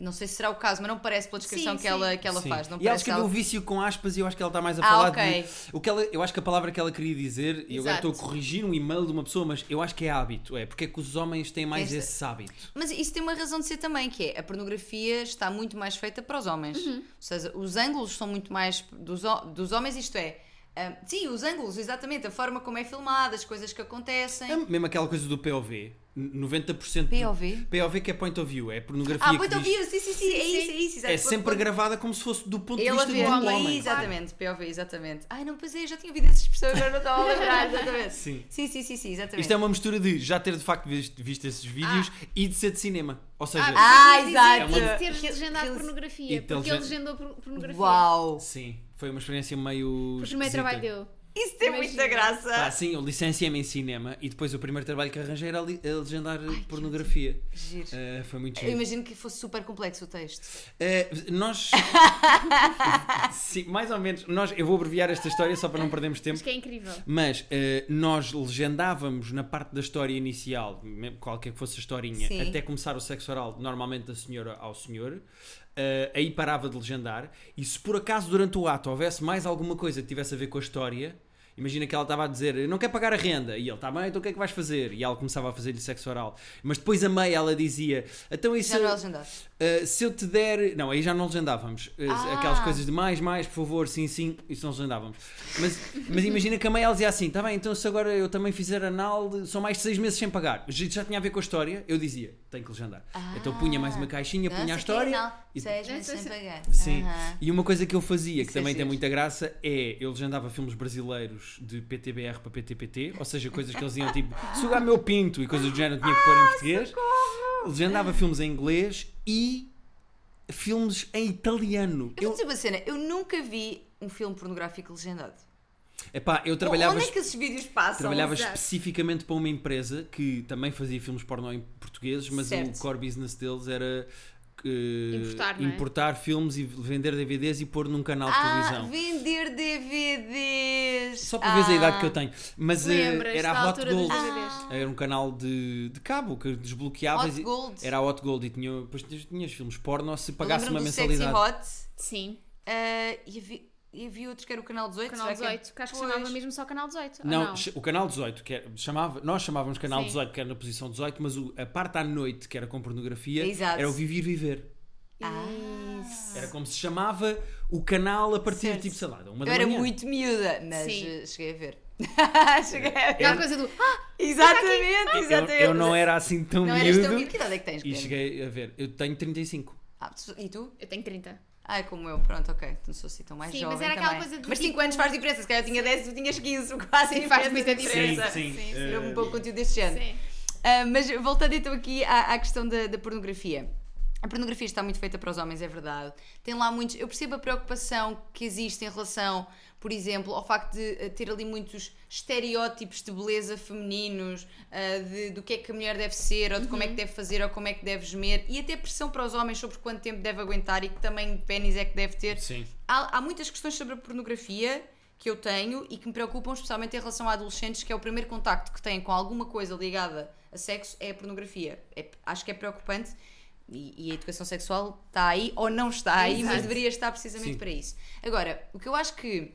Não sei se será o caso, mas não parece pela descrição Sim, que sim. ela, que ela Sim. faz. Não e ela escreveu o vício com aspas e eu acho que ela está mais a Ah, falar ok. de. O que ela, eu acho que a palavra que ela queria dizer, e agora Exato. estou a corrigir um e-mail de uma pessoa, mas eu acho que é hábito. É porque é que os homens têm mais Esta- esse hábito. Mas isso tem uma razão de ser também, que é a pornografia está muito mais feita para os homens. Uhum. Ou seja, os ângulos são muito mais dos, dos homens, isto é. ah, sim, os ângulos, exatamente, a forma como é filmada, as coisas que acontecem. É mesmo aquela coisa do POV. 90% do- POV? POV que é point of view, é pornografia Ah, point of diz- view, sim, sim, sim, é isso, é isso. exato. é sempre gravada como se fosse do ponto de vista do homem, homem. exatamente, POV, exatamente. Ai, não, pois é, eu já tinha ouvido essa expressão, agora não estava a lembrar, exatamente. Sim. Sim, sim, sim, sim, exatamente. Isto é uma mistura de já ter de facto visto, visto esses vídeos e de ser de cinema. Ou seja, Ah, dizer exato. que É uma- ter legendado pornografia. Então, porque ele legendou por- pornografia. Uau! sim, foi uma experiência meio. O primeiro esquisita. trabalho deu. Isso tem Imagina. muita graça. Pá, sim, eu licenciei-me em cinema e depois o primeiro trabalho que arranjei era a legendar pornografia. Giro. Eh, foi muito Eu giro. imagino que fosse super complexo o texto. Eh, nós. sim, mais ou menos. Nós, eu vou abreviar esta história só para não perdermos tempo. Mas que é incrível. Mas eh, nós legendávamos na parte da história inicial, qualquer que fosse a historinha, Sim. até começar o sexo oral, normalmente da senhora ao senhor. Eh, aí parava de legendar. E se por acaso durante o ato houvesse mais alguma coisa que tivesse a ver com a história, imagina que ela estava a dizer não quer pagar a renda. E ele, está bem, então o que é que vais fazer? E ela começava a fazer-lhe sexo oral. Mas depois a meia ela dizia, então isso. Já não é. Uh, se eu te der. Não, aí já não legendávamos. Uh, Ah. Aquelas coisas de mais, mais, por favor, sim, sim, isso não legendávamos. Mas, mas imagina que a mãe ela dizia assim: tá bem, então se agora eu também fizer anal, de- são mais de seis meses sem pagar. Já, já tinha a ver com a história, eu dizia: tenho que legendar. Então punha mais uma caixinha, punha a Nossa, história. não. e- meses sim, sem pagar. Sim. E uma coisa que eu fazia, que Isso é também tem giro. muita graça, é eu legendava filmes brasileiros de PTBR para PTPT, ou seja, coisas que eles diziam tipo sugar meu pinto e coisas do género tinha que pôr em português. Legendava filmes em inglês e filmes em italiano. Eu vou dizer uma cena, eu nunca vi um filme pornográfico legendado. Epá, eu trabalhava, Onde é que esses vídeos passam? trabalhava Exato. especificamente para uma empresa que também fazia filmes pornô em portugueses, mas Certo. o core business deles era Importar, é? importar filmes e vender DVDs e pôr num canal de Ah, televisão. vender DVDs. Só para veres a Ah. idade que eu tenho. Mas eh, era a Hot Gold. DVDs? Era um canal de, de cabo que desbloqueavas. Hot e- Gold. Era a Hot Gold e tinha, depois tinhas, tinhas filmes porno se pagasse uma do Sexy mensalidade. Hot. Sim. ah, e, havia, e havia outros que era o canal 18. Canal será que é? 18. Que acho que Pois. chamava mesmo só Canal 18. ou Não, ch- o canal 18, que era, chamava, nós chamávamos canal Sim. 18, que era na posição 18, mas o- a parte à noite, que era com pornografia, Exato. era o Vivir Viver. Isso. Era como se chamava o canal a partir, Certo. tipo, sei lá, de uma Eu da era manhã. muito miúda, mas Sim. eh, cheguei a ver. cheguei a ver. Aquela coisa do. Ah, Exatamente, Eu, exatamente. eu não era assim tão Não eras miúdo. tão miúdo. Que idade é que tens? E cheguei a ver, eu tenho 35. Ah, e tu? eu tenho 30. Ah, é como eu, pronto, ok. Não sou assim tão mais Sim, jovem mas era aquela também. coisa de Mas 5 tipo- anos faz diferença. Se calhar eu tinha 10 e tu tinhas 15. Quase Sim, faz muita diferença. Sim, sim. Sim, sim. Eh, um pouco conteúdo deste género. Sim. Ah, mas voltando então aqui à, à questão da, da pornografia. A pornografia está muito feita para os homens, é verdade. Tem lá muitos. Eu percebo a preocupação que existe em relação, por exemplo, ao facto de eh, ter ali muitos estereótipos de beleza femininos, ah, de, do que é que a mulher deve ser, ou de como é que deve fazer, ou como é que deve gemer, e até pressão para os homens sobre quanto tempo deve aguentar e que tamanho de pênis é que deve ter. Sim. Há, há muitas questões sobre a pornografia que eu tenho e que me preocupam, especialmente em relação a adolescentes, que é o primeiro contacto que têm com alguma coisa ligada a sexo é a pornografia. É- acho que é preocupante e, e a educação sexual está aí ou não está aí, mas Exato. deveria estar precisamente Sim. para isso. Agora, o que eu acho que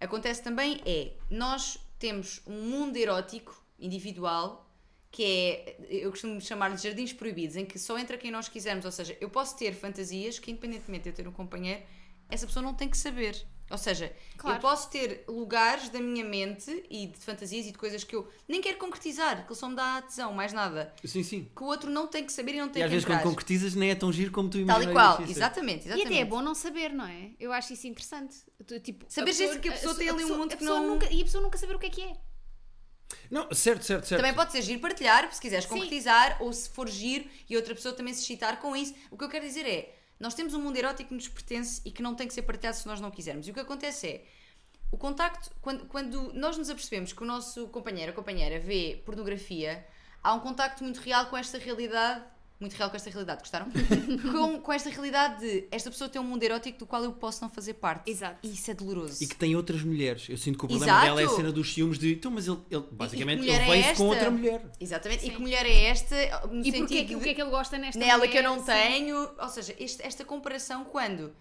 acontece também é nós temos um mundo erótico individual que é, eu costumo chamar de jardins proibidos, em que só entra quem nós quisermos, ou seja, eu posso ter fantasias que independentemente de eu ter um companheiro, essa pessoa não tem que saber. Ou seja, Claro. eu posso ter lugares da minha mente e de fantasias e de coisas que eu nem quero concretizar, que ele só me dá tesão, mais nada. Sim, sim. Que o outro não tem que saber e não tem E às que vezes entrar. quando concretizas nem é tão giro como tu Tal imaginas. e qual, exatamente, E exatamente. até é bom não saber, não é? Eu acho isso interessante. Tipo, Saber se que a pessoa tem ali um pessoa- mundo a que pessoa não- Nunca, e a pessoa nunca saber o que é que é. Não, certo, certo, certo. Também pode ser giro partilhar, se quiseres Sim. concretizar, ou se for giro e outra pessoa também se excitar com isso. O que eu quero dizer é, nós temos um mundo erótico que nos pertence e que não tem que ser partilhado se nós não quisermos. E o que acontece é, o contacto, quando, quando nós nos apercebemos que o nosso companheiro ou companheira vê pornografia, há um contacto muito real com esta realidade muito real com esta realidade, gostaram? com, com esta realidade de esta pessoa tem um mundo erótico do qual eu posso não fazer parte. Exato. E isso é doloroso. E que tem outras mulheres. Eu sinto que o problema Exato. dela é a cena dos ciúmes de. Então, mas ele, ele basicamente ele é veio com outra mulher. Exatamente. E Sim. que mulher é esta? E porquê, que- o de- que é que ele gosta nesta nela mulher? que eu não Sim. tenho. Ou seja, este- esta comparação quando.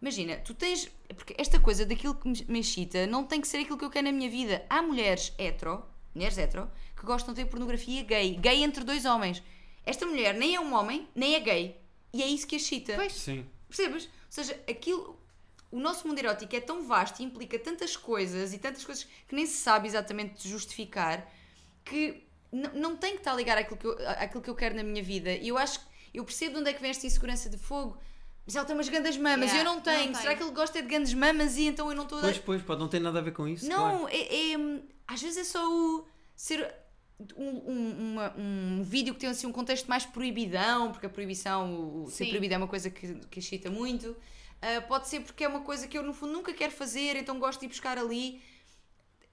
Imagina, tu tens. Porque esta coisa daquilo que me- me excita não tem que ser aquilo que eu quero na minha vida. Há mulheres hetero, mulheres hetero, que gostam de ver pornografia gay. Gay entre dois homens. Esta mulher nem é um homem, nem é gay. E é isso que a excita. Pois. Sim. Percebes? Ou seja, aquilo. O nosso mundo erótico é tão vasto e implica tantas coisas e tantas coisas que nem se sabe exatamente justificar que não tem que estar a ligar àquilo que, eu, àquilo que eu quero na minha vida. E eu acho que eu percebo de onde é que vem esta insegurança de fogo. Mas ela tem umas grandes mamas e Yeah, eu não tenho. não Será tenho. que ele gosta de grandes mamas e então eu não estou a dar. Pois, pois, pode não ter nada a ver com isso. Não, claro. é, é- Às vezes é só o. Ser. Um, um, uma- um vídeo que tem assim um contexto mais proibidão, porque a proibição, o, o ser proibido é uma coisa que, que excita muito. Ah, pode ser porque é uma coisa que eu no fundo nunca quero fazer, então gosto de ir buscar ali.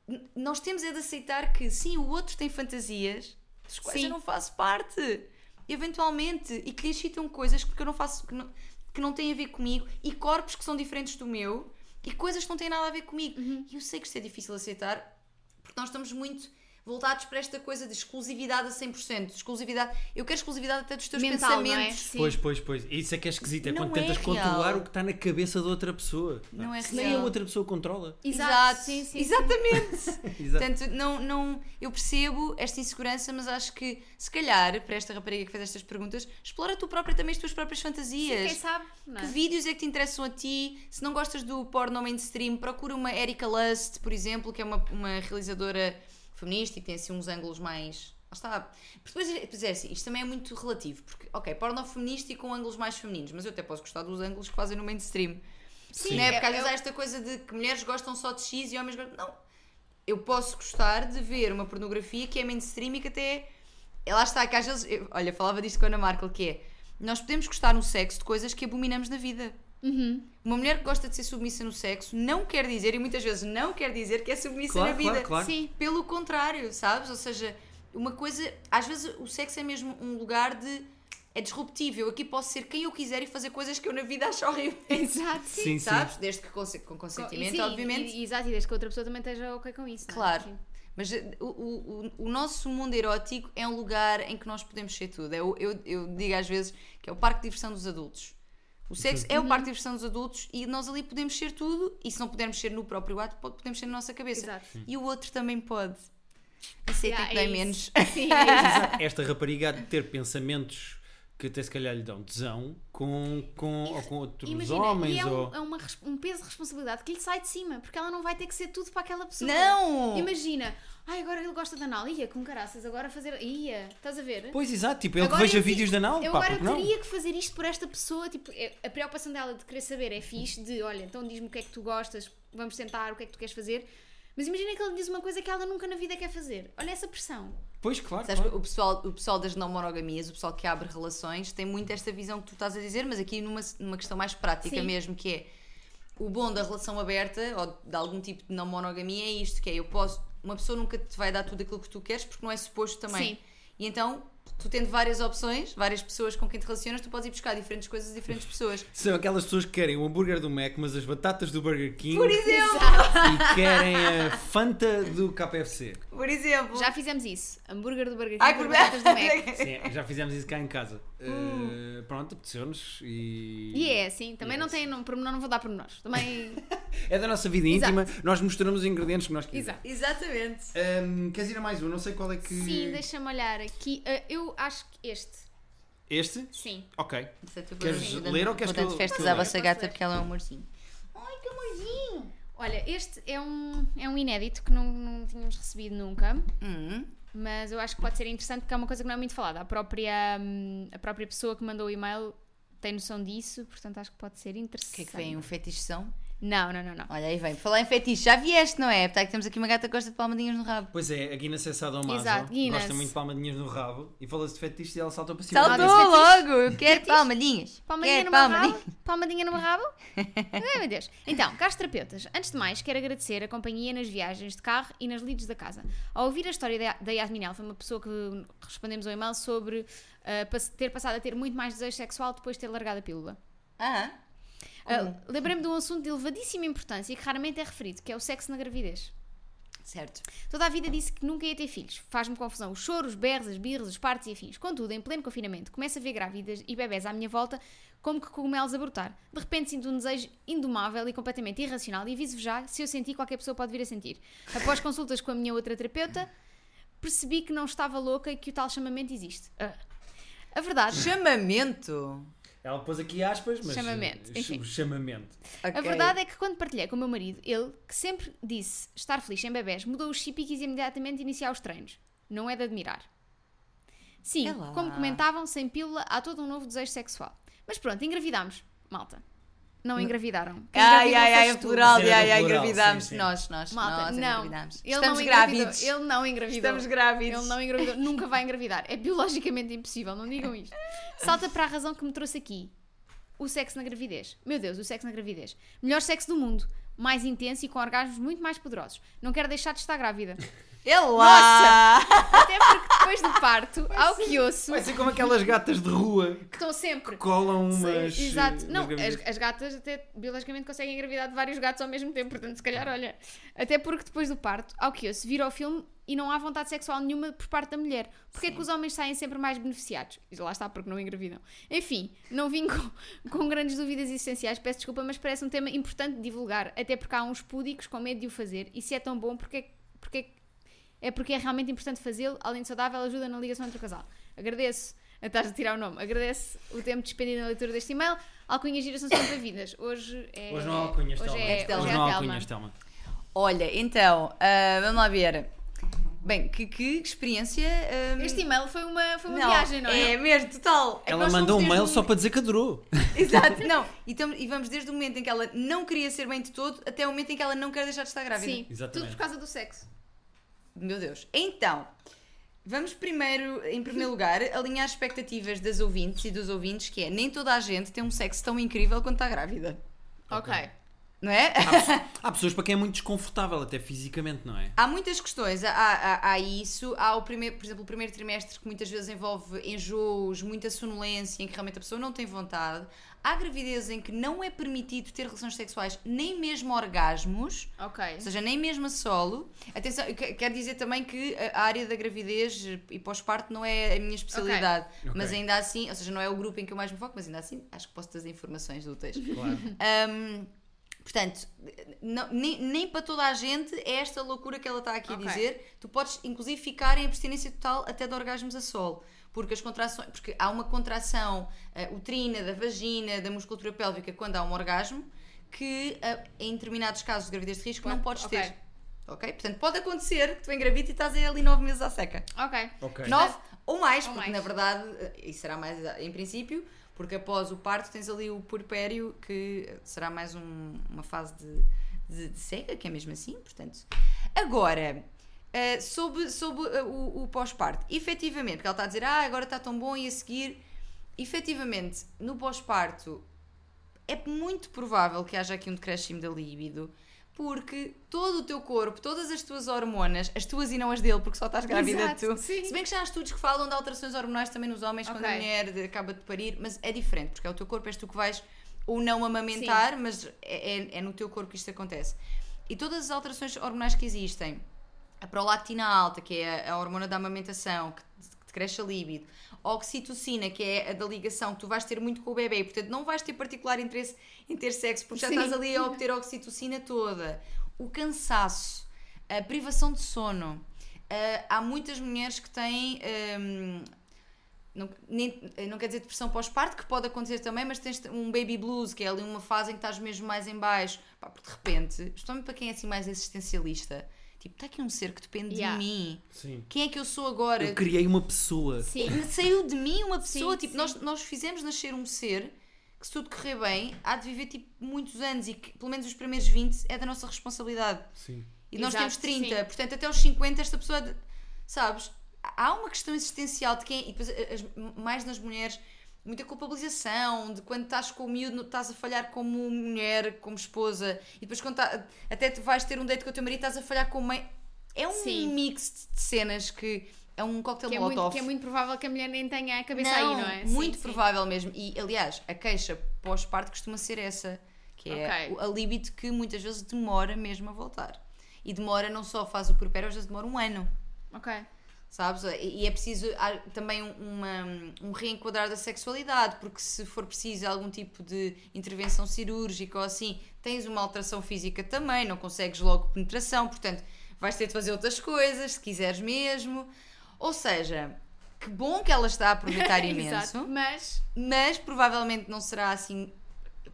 N- Nós temos é de aceitar que sim, o outro tem fantasias das quais Sim. eu não faço parte, eventualmente, e que lhe excitam coisas que eu não faço, que não, que não têm a ver comigo, e corpos que são diferentes do meu, e coisas que não têm nada a ver comigo. E eu sei que isto é difícil aceitar, porque nós estamos muito voltados para esta coisa de exclusividade a 100%. Exclusividade, eu quero exclusividade até dos teus Mental, não é? pensamentos. Sim. Pois, pois, pois. Isso é que é esquisito. É Não quando é tentas real. controlar o que está na cabeça da outra pessoa. Não é Se nem a real. outra pessoa controla. Exato. Sim, sim, sim. Exatamente. Exato. Portanto, não, não, eu percebo esta insegurança, mas acho que, se calhar, para esta rapariga que fez estas perguntas, explora tu própria também as tuas próprias fantasias. Quem sabe? Não Que é? vídeos é que te interessam a ti? Se não gostas do porno mainstream, procura uma Erika Lust, por exemplo, que é uma, uma realizadora feminista e tem assim uns ângulos mais. Lá está. Depois, depois é assim, isto também é muito relativo, porque, ok, porno feminista e com ângulos mais femininos, mas eu até posso gostar dos ângulos que fazem no mainstream. Sim. Não é? é- Porque às vezes é- há esta coisa de que mulheres gostam só de X e homens gostam. Não. Eu posso gostar de ver uma pornografia que é mainstream e que até. é, Lá está, que às vezes. eu- olha, falava disto com a Ana Markel, que é. Nós podemos gostar no sexo de coisas que abominamos na vida. Uhum. Uma mulher que gosta de ser submissa no sexo não quer dizer, e muitas vezes não quer dizer, que é submissa Claro, na vida. claro, claro. Sim. Pelo contrário, sabes? Ou seja, uma coisa. Às vezes o sexo é mesmo um lugar de. É disruptivo. Eu aqui posso ser quem eu quiser e fazer coisas que eu na vida acho horríveis. Exato. Sim, sim. Sabes? Desde que conse- com consentimento, Sim, obviamente. E, e, exato, e desde que outra pessoa também esteja ok com isso. não é? Claro. Sim. Mas eh, o, o, o- o nosso mundo erótico é um lugar em que nós podemos ser tudo. Eu, eu, eu digo às vezes que é o parque de diversão dos adultos. O sexo é o parque de diversão dos adultos e nós ali podemos ser tudo. E se não pudermos ser no próprio ato, pode- podemos ser na nossa cabeça. Exato. E o outro também pode. Aceitem Yeah, que dói é menos. isso. Sim, é. Esta rapariga há de ter pensamentos que até se calhar lhe dão tesão com, com, ou com outros Imagina, homens. e é, ou... um, é uma um peso de responsabilidade que lhe sai de cima, porque ela não vai ter que ser tudo para aquela pessoa. Não! Imagina, ai, agora ele gosta de anal, ia com caraças, agora fazer. Ia, estás a ver? Pois exato, tipo, ele que Agora veja eu vídeos de anal, Eu pá, agora não? teria que fazer isto por esta pessoa. Tipo, é- a preocupação dela de querer saber é fixe, de olha, então diz-me o que é que tu gostas, vamos tentar, o que é que tu queres fazer. Mas imagina que ele diz uma coisa que ela nunca na vida quer fazer. Olha essa pressão. Pois, claro. Sabes, claro. o, pessoal, o pessoal das não monogamias, o pessoal que abre relações, tem muito esta visão que tu estás a dizer, mas aqui numa, numa questão mais prática Sim. mesmo, que é o bom da relação aberta ou de algum tipo de não monogamia é isto, que é eu posso, uma pessoa nunca te vai dar tudo aquilo que tu queres porque não é suposto também. Sim. E então, tu tendo várias opções, várias pessoas com quem te relacionas, tu podes ir buscar diferentes coisas a diferentes pessoas. São aquelas pessoas que querem o hambúrguer do Mac, mas as batatas do Burger King Por exemplo! e querem a Fanta do KFC. Por exemplo! Já fizemos isso. Hambúrguer do Burger King Ai, por... batatas do Mac. Sim, já fizemos isso cá em casa. Uh, pronto, apeteceu-nos e. E é assim, também E é não assim. tem, não, pormenor não vou dar pormenores. Também. É da nossa vida Exato. íntima, nós mostramos os ingredientes que nós quisermos. Exato. Exatamente. Um, queres ir a mais um? Não sei qual é que. Sim, deixa-me olhar aqui. Ah, eu acho que este. Este? Sim. Ok. Portanto, Queres dando- ler ou queres que eu- festas à vossa gata porque ela é um amorzinho. Ai, que amorzinho! Olha, este é um, é um inédito que não, não tínhamos recebido nunca. Hum. Mas eu acho que pode ser interessante porque é uma coisa que não é muito falada. A própria, hum, a própria pessoa que mandou o e-mail tem noção disso, portanto acho que pode ser O interessante. que é que vem? Um fetichão? Não, não, não, não. Olha aí vem. Falar em fetiche, já vieste, não é? Porque temos aqui uma gata que gosta de palmadinhas no rabo. Pois é, a Guinness Cessado Mazo Exato, Guinness. gosta muito de palmadinhas no rabo e fala-se de fetiche e ela saltou para cima. Saltou. Logo! Eu quero Fetiche? palmadinhas. Palmadinha Quero no meu palmadinhas. rabo? Palmadinha no meu rabo? Ai, meu Deus. Então, caros terapeutas, antes de mais, quero agradecer a companhia nas viagens de carro e nas lides da casa. Ao ouvir a história da- Yasmin, ela foi uma pessoa que respondemos ao e-mail sobre pass- ter passado a ter muito mais desejo sexual depois de ter largado a pílula. Ah, Ah, Lembrei-me de um assunto de elevadíssima importância e que raramente é referido, que é o sexo na gravidez. certo. Toda a vida disse que nunca ia ter filhos. Faz-me confusão os choros, os berros, as birras, os partos e afins. Contudo, em pleno confinamento, começo a ver grávidas e bebés à minha volta como que cogumelos a brotar. De repente sinto um desejo indomável e completamente irracional e aviso-vos já, se eu sentir, qualquer pessoa pode vir a sentir. Após consultas com a minha outra terapeuta, percebi que não estava louca e que o tal chamamento existe. Ah. A verdade... Chamamento. Ela pôs aqui aspas, mas. Chamamento, eh, enfim. o Chamamento. A verdade é que quando partilhei com o meu marido, ele, que sempre disse estar feliz em bebés, mudou os chip e quis imediatamente iniciar os treinos. Não é de admirar. Sim, É como comentavam, sem pílula há todo um novo desejo sexual. Mas pronto, engravidámos. Malta. Não engravidaram. Quem Ai, ai, ai, é tu. plural, ai, ai, plural, engravidámos. sim, sim. Nós, nós, Malta, nós não. engravidámos. Ele Estamos não grávidos. Ele não engravidou. Estamos grávidos. Ele não engravidou. Nunca vai engravidar. É biologicamente impossível. Não digam isto. Salta para a razão que me trouxe aqui. O sexo na gravidez. Meu Deus, o sexo na gravidez. Melhor sexo do mundo. Mais intenso e com orgasmos muito mais poderosos. Não quero deixar de estar grávida. É lá! Até porque depois do parto, ao que ouço, Vai ser como aquelas gatas de rua que estão sempre. colam umas. Sim, Exato. eh, Não, as, as gatas até biologicamente conseguem engravidar de vários gatos ao mesmo tempo, portanto, se calhar, olha. Até porque depois do parto, ao que ouço, vira ao filme e não há vontade sexual nenhuma por parte da mulher. Porque é que os homens saem sempre mais beneficiados? E lá está, porque não engravidam. Enfim, não vim com, com grandes dúvidas essenciais, peço desculpa, mas parece um tema importante de divulgar, até porque há uns púdicos com medo de o fazer. E se é tão bom, porque, porque é porque é realmente importante fazê-lo, além de saudável, ajuda na ligação entre o casal. Agradeço, estás a tirar o nome, agradeço o tempo despendido na leitura deste e-mail. Alcunhas giras são sempre vidas. Hoje é. Hoje não há alcunhas, hoje Telma. é, É Telma. hoje Hoje não há alcunhas, Telma. Olha, então, ah, vamos lá ver. Bem, que, que experiência. ah, Este e-mail foi uma, foi uma não, viagem, não é? É mesmo, total. É Ela mandou um mail desde só para dizer que adorou. Exato, não. E, tamo- e vamos desde o momento em que ela não queria ser bem de todo até o momento em que ela não quer deixar de estar grávida. Sim, Exatamente. tudo por causa do sexo. Meu Deus. Então, vamos primeiro, em primeiro lugar, alinhar as expectativas das ouvintes e dos ouvintes, que é nem toda a gente tem um sexo tão incrível quanto está grávida. Ok. Não é? Há, pessoas- há pessoas para quem é muito desconfortável, até fisicamente, não é? Há muitas questões, há, há, há isso, há o primeiro, por exemplo, o primeiro trimestre que muitas vezes envolve enjoos, muita sonolência, em que realmente a pessoa não tem vontade. Há gravidez em que não é permitido ter relações sexuais, nem mesmo orgasmos, Ok. ou seja, nem mesmo a solo. Atenção, quero dizer também que a área da gravidez e pós-parto não é a minha especialidade, Ok. mas ainda assim, ou seja, não é o grupo em que eu mais me foco, mas ainda assim acho que posso trazer informações úteis. Claro. Um, portanto, não- nem, nem para toda a gente é esta loucura que ela está aqui Ok. a dizer. Tu podes, inclusive, ficar em abstinência total até de orgasmos a solo. Porque as contrações, porque há uma contração eh, uterina, da vagina, da musculatura pélvica quando há um orgasmo que eh, em determinados casos de gravidez de risco não podes ok. ter. Ok? Portanto, pode acontecer que tu engravides e estás aí ali nove meses à seca. Ok. Ok. Nove ou mais, Ou porque mais. na verdade, eh, isso será mais em princípio, porque após o parto tens ali o puerpério, que será mais um- uma fase de, de, de seca, que é mesmo assim, portanto. Agora, eh, sobre, sobre eh, o, o pós-parto, efetivamente, porque ela está a dizer, ah, agora está tão bom e a seguir, efetivamente, no pós-parto é muito provável que haja aqui um decréscimo da libido, porque todo o teu corpo, todas as tuas hormonas, as tuas e não as dele, porque só estás grávida Exato, tu. sim. Se bem que já há estudos que falam de alterações hormonais também nos homens quando a mulher acaba de parir, mas é diferente, porque é o teu corpo, és tu que vais ou não amamentar, mas é, é- é no teu corpo que isto acontece. E todas as alterações hormonais que existem, a prolactina alta, que é a, a hormona da amamentação, que te- cresce a líbido, oxitocina, que é a da ligação, que tu vais ter muito com o bebê, e, portanto não vais ter particular interesse em ter sexo, porque já Sim. estás ali a obter a oxitocina toda. O cansaço, a privação de sono. Ah, há muitas mulheres que têm. hum, não, nem- não quer dizer depressão pós-parto, que pode acontecer também, mas tens um baby blues, que é ali uma fase em que estás mesmo mais em baixo. Pá, porque de repente, especialmente para quem é assim mais existencialista, tipo, está aqui um ser que depende Yeah. de mim. Sim. Quem é que eu sou agora? Eu criei uma pessoa. Sim. Saiu de mim uma pessoa, Sim, tipo, sim. Nós, nós fizemos nascer um ser que se tudo correr bem, há de viver tipo muitos anos e que pelo menos os primeiros 20 é da nossa responsabilidade. Sim. E nós Exato, temos 30, sim. portanto até aos 50 esta pessoa, de- sabes? Há uma questão existencial de quem, e depois as- mais nas mulheres, muita culpabilização de quando estás com o miúdo, estás a falhar como mulher, como esposa, e depois quando tá- até vais ter um date com o teu marido, estás a falhar como mãe. É um Sim. mix de cenas que é um coquetel Que é, molotov. muito, que é muito provável que a mulher nem tenha a cabeça aí, não é? Sim, Muito sim. provável mesmo. E aliás, a queixa pós-parto costuma ser essa, que é Ok. o- a libido que muitas vezes demora mesmo a voltar. E demora não só faz o puerpério, às vezes demora um ano. Ok. Sabes? E é preciso também um- uma, um reenquadrar da sexualidade, porque se for preciso algum tipo de intervenção cirúrgica ou assim, tens uma alteração física também, não consegues logo penetração, portanto vais ter de fazer outras coisas, se quiseres mesmo. Ou seja, que bom que ela está a aproveitar imenso, Exato. Mas mas provavelmente não será assim.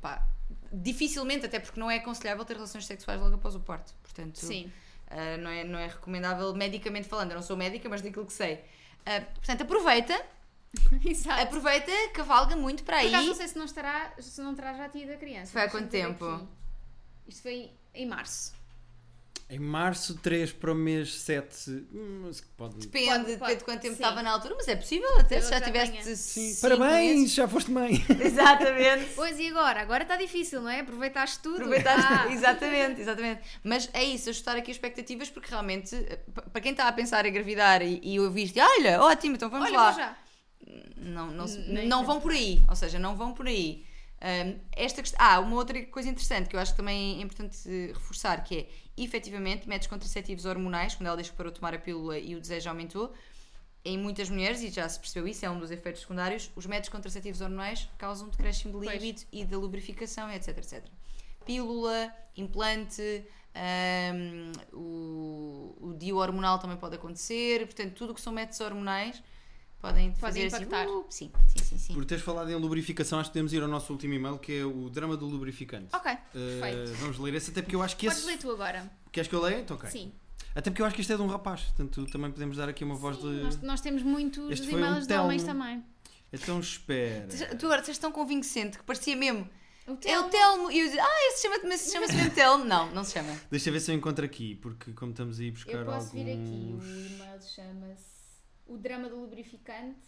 pá, dificilmente, até porque não é aconselhável ter relações sexuais logo após o parto. Portanto, sim. Uh, não, é, não é recomendável medicamente falando. Eu não sou médica, mas daquilo que sei. Uh, portanto, aproveita, Exato. aproveita, cavalga muito para Por aí. acaso não sei se não, estará, se não terá já tido a criança. Foi há quanto tempo? aqui. Isto foi em março. Em março, 3 para o mês 7. Hum, se pode... Depende, Pode- depende pode- de quanto tempo sim. estava na altura, mas é possível até se já já tiveste. Sim. Parabéns, meses. já foste mãe. Exatamente. Pois e agora? Agora está difícil, não é? Aproveitaste tudo. Aproveitaste, Ah. exatamente, exatamente. Mas é isso, ajustar aqui as expectativas, porque realmente, eh, pa- para quem está a pensar em engravidar e, e ouviste, olha, ótimo, então vamos Olha, lá. vou já. não, não, não tanto. vão por aí, ou seja, não vão por aí. Um, esta ah, uma outra coisa interessante que eu acho que também é importante reforçar, que é, efetivamente, métodos contraceptivos hormonais, quando ela diz que parou de tomar a pílula e o desejo aumentou, em muitas mulheres, e já se percebeu isso, é um dos efeitos secundários, os métodos contraceptivos hormonais causam decréscimo de Pois. libido e da lubrificação, etc, etc. Pílula, implante, um, o, o dio hormonal também pode acontecer, portanto, tudo o que são métodos hormonais podem, Podem fazer impactar. assim, uh, sim, sim, sim, sim. Por teres falado em lubrificação, acho que podemos ir ao nosso último e-mail, que é o drama do lubrificante. Ok, Uh, perfeito. vamos ler esse, até porque eu acho que Podes esse. ler tu agora. Queres que eu leia? Então, ok. Sim. Até porque eu acho que isto é de um rapaz, portanto também podemos dar aqui uma voz de. Nós, nós temos muitos Este foi um e-mails de homens também. Então espera. Tu agora estás tão convincente que parecia mesmo. O É o Telmo. E eu dizia, ah, esse chama-se mas chama-se mesmo Telmo. Não, não se chama. Deixa eu ver se eu encontro aqui, porque como estamos aí buscar Eu posso alguns... vir aqui. O e-mail chama-se O Drama do Lubrificante.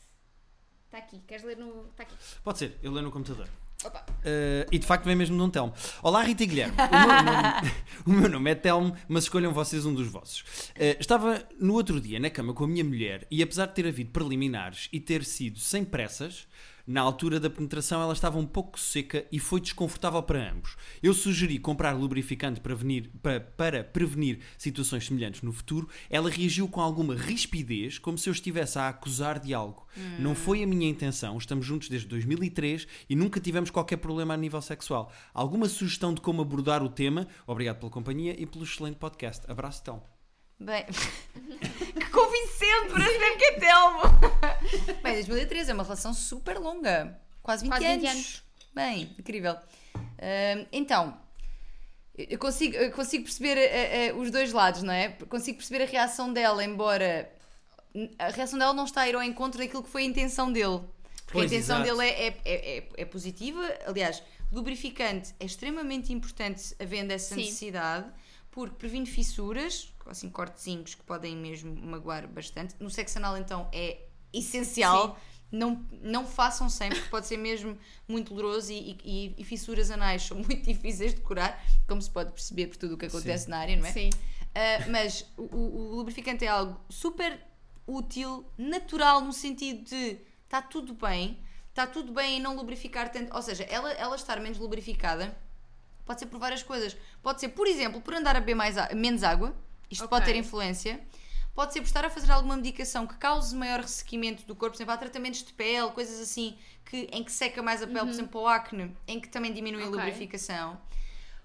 Está aqui. Queres ler no. Está aqui. Pode ser, eu leio no computador. Uh, e de facto vem mesmo de um Telmo. Olá Rita e Guilherme. O meu nome, o meu nome é Telmo, mas escolham vocês um dos vossos. Uh, estava no outro dia na cama com a minha mulher e apesar de ter havido preliminares e ter sido sem pressas, na altura da penetração ela estava um pouco seca e foi desconfortável para ambos. Eu sugeri comprar lubrificante para, venir- pa- para prevenir situações semelhantes no futuro. Ela reagiu com alguma rispidez, como se eu estivesse a acusar de algo. Não foi a minha intenção, estamos juntos desde 2003 e nunca tivemos qualquer problema a nível sexual. Alguma sugestão de como abordar o tema? Obrigado pela companhia e pelo excelente podcast. Abraço, então. Bem, que convincente, parece mesmo que é Telmo. Bem, 2013 é uma relação super longa. Quase 20, Quase 20 anos. anos. Bem, incrível. Ahm, então, eu consigo, eu consigo perceber eh, eh, os dois lados, não é? Consigo perceber a reação dela, embora a reação dela não está a ir ao encontro daquilo que foi a intenção dele. Porque Pois, a intenção exato. dele é, é, é, é- é positiva. Aliás, lubrificante é extremamente importante havendo essa Sim. necessidade, porque previne fissuras, assim, cortezinhos que podem mesmo magoar bastante. No sexo anal, então, é essencial. Não, não façam sempre, porque pode ser mesmo muito doloroso e, e- e fissuras anais são muito difíceis de curar, como se pode perceber por tudo o que acontece na área, não é? Sim. Uh, mas o, o- o lubrificante é algo super útil, natural, no sentido de está tudo bem, está tudo bem em não lubrificar tanto. Ou seja, ela, ela estar menos lubrificada pode ser por várias coisas. Pode ser, por exemplo, por andar a beber mais a- menos água, isto Ok. pode ter influência. Pode ser por estar a fazer alguma medicação que cause maior ressequimento do corpo, por exemplo, há tratamentos de pele, coisas assim, que, em que seca mais a pele, por exemplo, o acne, em que também diminui a Ok. lubrificação.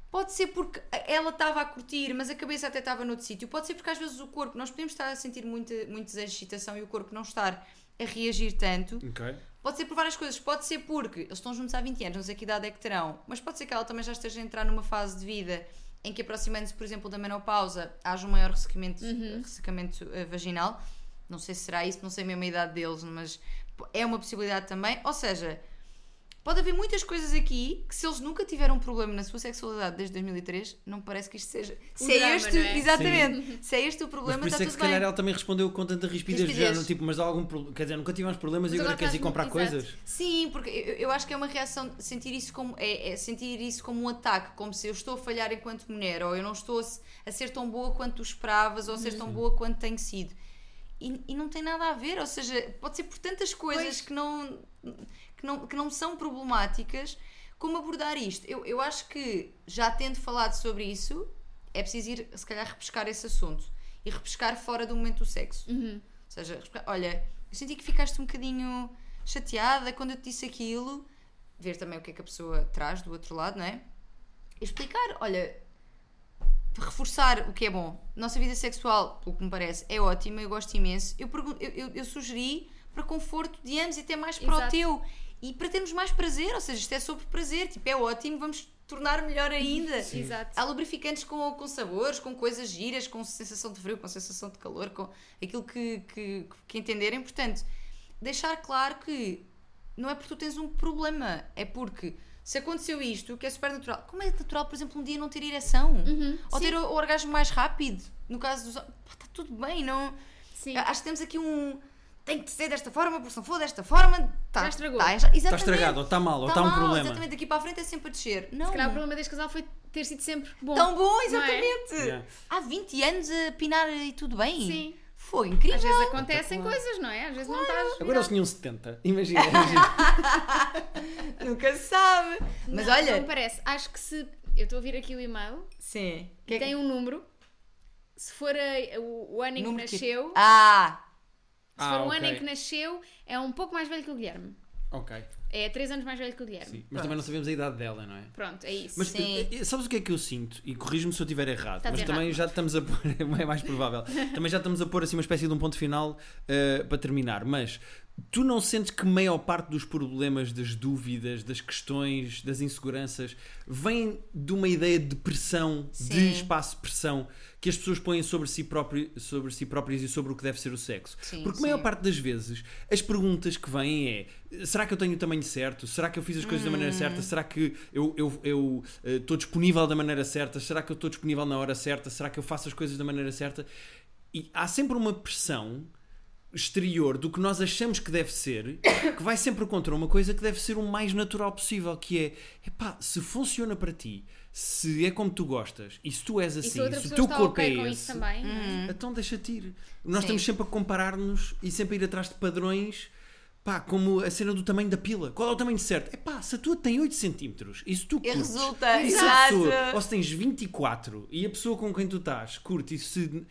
Pode ser porque ela estava a curtir, mas a cabeça até estava noutro sítio. Pode ser porque às vezes o corpo, nós podemos estar a sentir muito, muito desejo de excitação e o corpo não estar a reagir tanto. Ok. Pode ser por várias coisas. Pode ser porque eles estão juntos há 20 anos, não sei que idade é que terão. Mas pode ser que ela também já esteja a entrar numa fase de vida em que, aproximando-se, por exemplo, da menopausa, haja um maior ressecamento, ressecamento eh, vaginal. Não sei se será isso, não sei mesmo a idade deles, mas é uma possibilidade também. Ou seja, Pode haver muitas coisas aqui que, se eles nunca tiveram um problema na sua sexualidade desde 2003, não parece que isto seja. se é drama, este, não é? exatamente, se é este o Mas problema, por isso está é que se calhar ela também respondeu com tanta rispidez, Rispidez. género, tipo, mas há algum problema, quer dizer, nunca tivemos problemas e Mas agora agora queres ir comprar muito- exato. coisas? Sim, porque eu, eu acho que é uma reação, sentir isso como é, é sentir isso como um ataque, como se eu estou a falhar enquanto mulher, ou eu não estou a, a ser tão boa quanto tu esperavas, ou a ser tão boa quanto tenho sido. E, e não tem nada a ver, ou seja, pode ser por tantas coisas Pois. que não, que, não, que não são problemáticas como abordar isto. Eu, eu acho que já tendo falado sobre isso, é preciso ir, se calhar, repescar esse assunto e repescar fora do momento do sexo. Uhum. Ou seja, olha, eu senti que ficaste um bocadinho chateada quando eu te disse aquilo, ver também o que é que a pessoa traz do outro lado, não é? E explicar, olha, reforçar o que é bom. Nossa vida sexual, pelo que me parece, é ótima, eu gosto imenso. Eu, pergun- eu, eu, eu sugeri para conforto de ambos e até mais para o Exato. teu. E para termos mais prazer, ou seja, isto é sobre prazer, tipo, é ótimo, vamos tornar melhor ainda. Exato. Há lubrificantes com, com sabores, com coisas giras, com sensação de frio, com sensação de calor, com aquilo que, que, que entenderem. Portanto, deixar claro que não é porque tu tens um problema, é porque se aconteceu isto, que é super natural. Como é natural, por exemplo, um dia não ter ereção? Uhum, Ou sim. ter o, o orgasmo mais rápido? No caso dos. Pá, Está tudo bem, não. Sim. Acho que temos aqui um. Tem que ser desta forma, porque se não for desta forma. Tá, Já estragou. Tá, Está estragado, ou está mal, ou Tá está um mal, problema. Exatamente, daqui para a frente é sempre a descer. Não. Se calhar o problema deste casal foi ter sido sempre bom. Tão bom, é? exatamente. Yeah. Há 20 anos a pinar e tudo bem. Sim. Foi incrível. Às vezes acontecem coisas, não é? Às vezes não estás. Agora eles tinham 70, imagina. Nunca se sabe. Mas Não, olha. Não me parece. Acho que se. Eu estou a ouvir aqui o e-mail Sim. e tem um número. Se for a- o, o ano em que Número que- nasceu, Ah! se Ah, for o ok. ano em que nasceu, é um pouco mais velho que o Guilherme. Ok, É 3 anos mais velho que o Guilherme. sim. Mas também não sabemos a idade dela, não é? Pronto, é isso. Mas Sim. eh, eh, sabes o que é que eu sinto? E corrijo-me se eu estiver errado, Estás mas errado. também já estamos a pôr, é mais provável, também já estamos a pôr assim uma espécie de um ponto final eh, para terminar. Mas tu não sentes que maior parte dos problemas, das dúvidas, das questões, das inseguranças vem de uma ideia de pressão, de Sim. espaço de pressão que as pessoas põem sobre si, próprio, sobre si próprias e sobre o que deve ser o sexo? Sim, Porque a maior parte das vezes as perguntas que vêm é será que eu tenho o tamanho certo? Será que eu fiz as coisas da maneira Hum. certa? Será que eu estou eu, eh, estou disponível da maneira certa? Será que eu estou disponível na hora certa? Será que eu faço as coisas da maneira certa? E há sempre uma pressão exterior do que nós achamos que deve ser que vai sempre contra uma coisa que deve ser o mais natural possível que é epá, se funciona para ti se é como tu gostas e se tu és e se assim, outra se o teu corpo ok é com esse também. é? então deixa-te ir. Nós Sim. estamos sempre a comparar-nos e sempre a ir atrás de padrões, pá, como a cena do tamanho da pila. Qual é o tamanho certo? É pá, se a tua tem 8 centímetros e se tu E curtes, resulta, e se a exato. pessoa- ou se tens 24 e a pessoa com quem tu estás curte e se.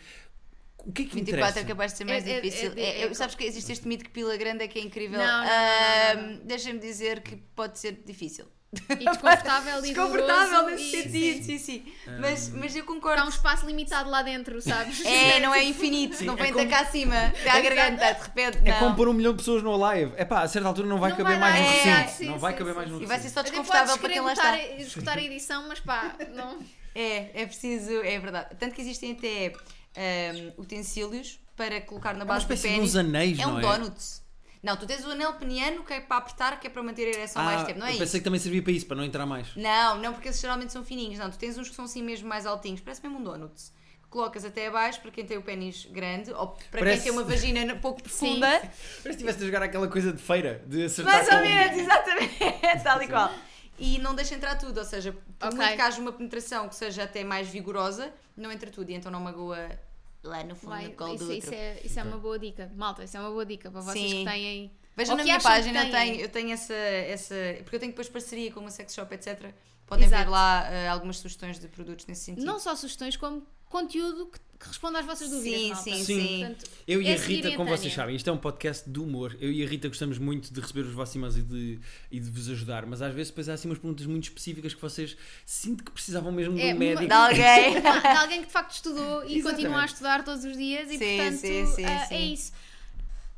O que é que 24 interessa? é capaz de ser mais É- é- difícil. é- É- é- eu- sabes que existe este mito que pila grande é que é incrível. Não, não, não, não, não. Deixa-me dizer que pode ser difícil. E desconfortável e Desconfortável nesse e- sentido, sim, sim. Mas, mas eu concordo. Há um espaço limitado lá dentro, sabes? É, não é infinito, não é vem como- até cá acima, até à garganta, de repente. É não. como pôr um milhão de pessoas no live. É pá, a certa altura não vai Não caber vai mais no é, recinto. sim, não vai sim, caber sim, mais no E vai ser recinto. só desconfortável para quem lá está. escutar a edição, mas pá, não. É, é preciso, é verdade. Tanto que existem até ahm, utensílios para colocar na É uma base do de pênis. uns anéis, É não um é? donut. Não, tu tens o anel peniano que é para apertar, que é para manter a ereção mais tempo, não é Ah, eu isso? pensei que também servia para isso, para não entrar mais. Não, não, porque esses geralmente são fininhos. Não, tu tens uns que são assim mesmo mais altinhos. Parece mesmo um donut. Colocas até abaixo para quem tem o pênis grande ou para Parece- quem tem uma vagina pouco profunda. Parece que estivesse a jogar aquela coisa de feira, de acertar Mais ou menos, exatamente. Tal e qual. E não deixa entrar tudo, ou seja, por Ok. muito que haja uma penetração que seja até mais vigorosa, não entra tudo e então não magoa lá no fundo Vai, do colo isso, do isso outro. é, isso é uma boa dica. Malta, isso é uma boa dica para vocês Sim. que têm. Vejam na minha página, eu têm. tenho, eu tenho essa, essa. Porque eu tenho depois parceria com uma sex shop, etc. Podem Exato. ver lá eh, algumas sugestões de produtos nesse sentido. Não só sugestões, como conteúdo que, que responda às vossas dúvidas. Sim, malta. sim, Sim. sim. Portanto, Eu e é a Rita, como vocês sabem, isto é um podcast de humor. Eu e a Rita gostamos muito de receber os vossos e-mails e de, e de vos ajudar, mas às vezes depois há assim umas perguntas muito específicas que vocês sinto que precisavam mesmo de É, um médico. De alguém. de alguém que de facto estudou e Exatamente. continua a estudar todos os dias e Sim, portanto sim, sim, sim. é isso.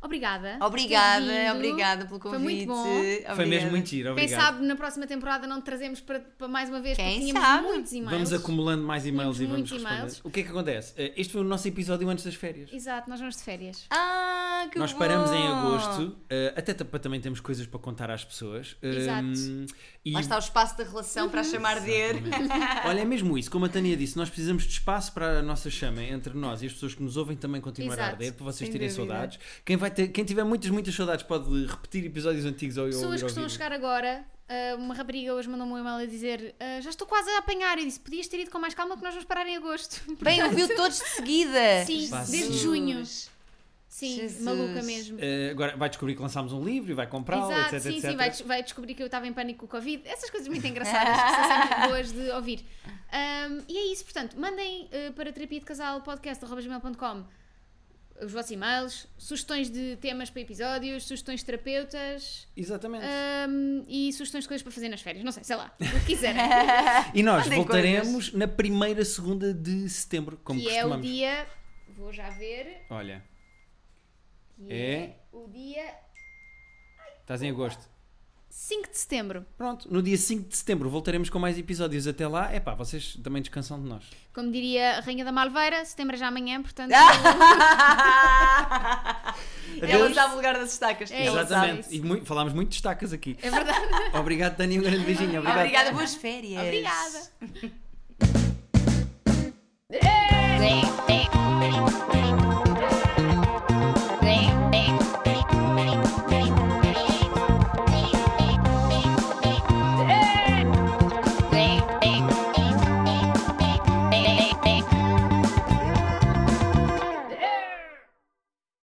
Obrigada. Obrigada, obrigada pelo Foi convite. muito bom. Foi Obrigada. mesmo muito giro, Quem obrigado. sabe na próxima temporada não te trazemos para, para mais uma vez Quem porque tínhamos sabe? muitos e-mails. Vamos acumulando mais e-mails Tínhamos e vamos responder. O que é que acontece? Eh, Este foi o nosso episódio antes das férias. Exato, nós vamos de férias. Ah, que Nós bom. paramos em agosto, eh, até para também temos coisas para contar às pessoas. Exato. Hum, e Lá está o espaço da relação para a chamar de. Olha, é mesmo isso, como a Tânia disse, nós precisamos de espaço para a nossa chama entre nós e as pessoas que nos ouvem também continuar a Exato, arder, para vocês sem terem dúvida. saudades. Quem, vai ter, quem tiver muitas, muitas saudades pode repetir episódios antigos ou ou Pessoas que estão a chegar agora, ah, uma rapariga hoje mandou-me um e-mail a dizer ah, já estou quase a apanhar. E disse: podias ter ido com mais calma que nós vamos parar em agosto. Bem, ouviu todos de seguida. Sim, desde junho. Sim, Jesus. maluca mesmo. Eh, agora vai descobrir que lançámos um livro e vai comprá-lo, Exato, etc, sim, etc. sim, vai, vai descobrir que eu estava em pânico com o Covid. Essas coisas muito engraçadas que são sempre boas de ouvir. Ahm, e é isso, portanto, mandem eh, para terapia de casal podcast.gmail.com os vossos e-mails, sugestões de temas para episódios, sugestões de terapeutas Exatamente. ahm, e sugestões de coisas para fazer nas férias. Não sei, sei lá, o que quiserem. e nós mandem voltaremos na primeira segunda de setembro, como que é o costumamos. dia. Vou já ver. Olha, Que É? é o dia estás em agosto. 5 de setembro. Pronto, no dia 5 de setembro voltaremos com mais episódios. Até lá, é pá, vocês também descansam de nós. Como diria a Rainha da Malveira, setembro é já amanhã, portanto. Ela sabe o lugar das estacas. É. Exatamente. E muito- falámos muito de estacas aqui. É verdade. Obrigado, Dani. Um grande beijinho. Obrigado. Obrigada, boas férias. Obrigada.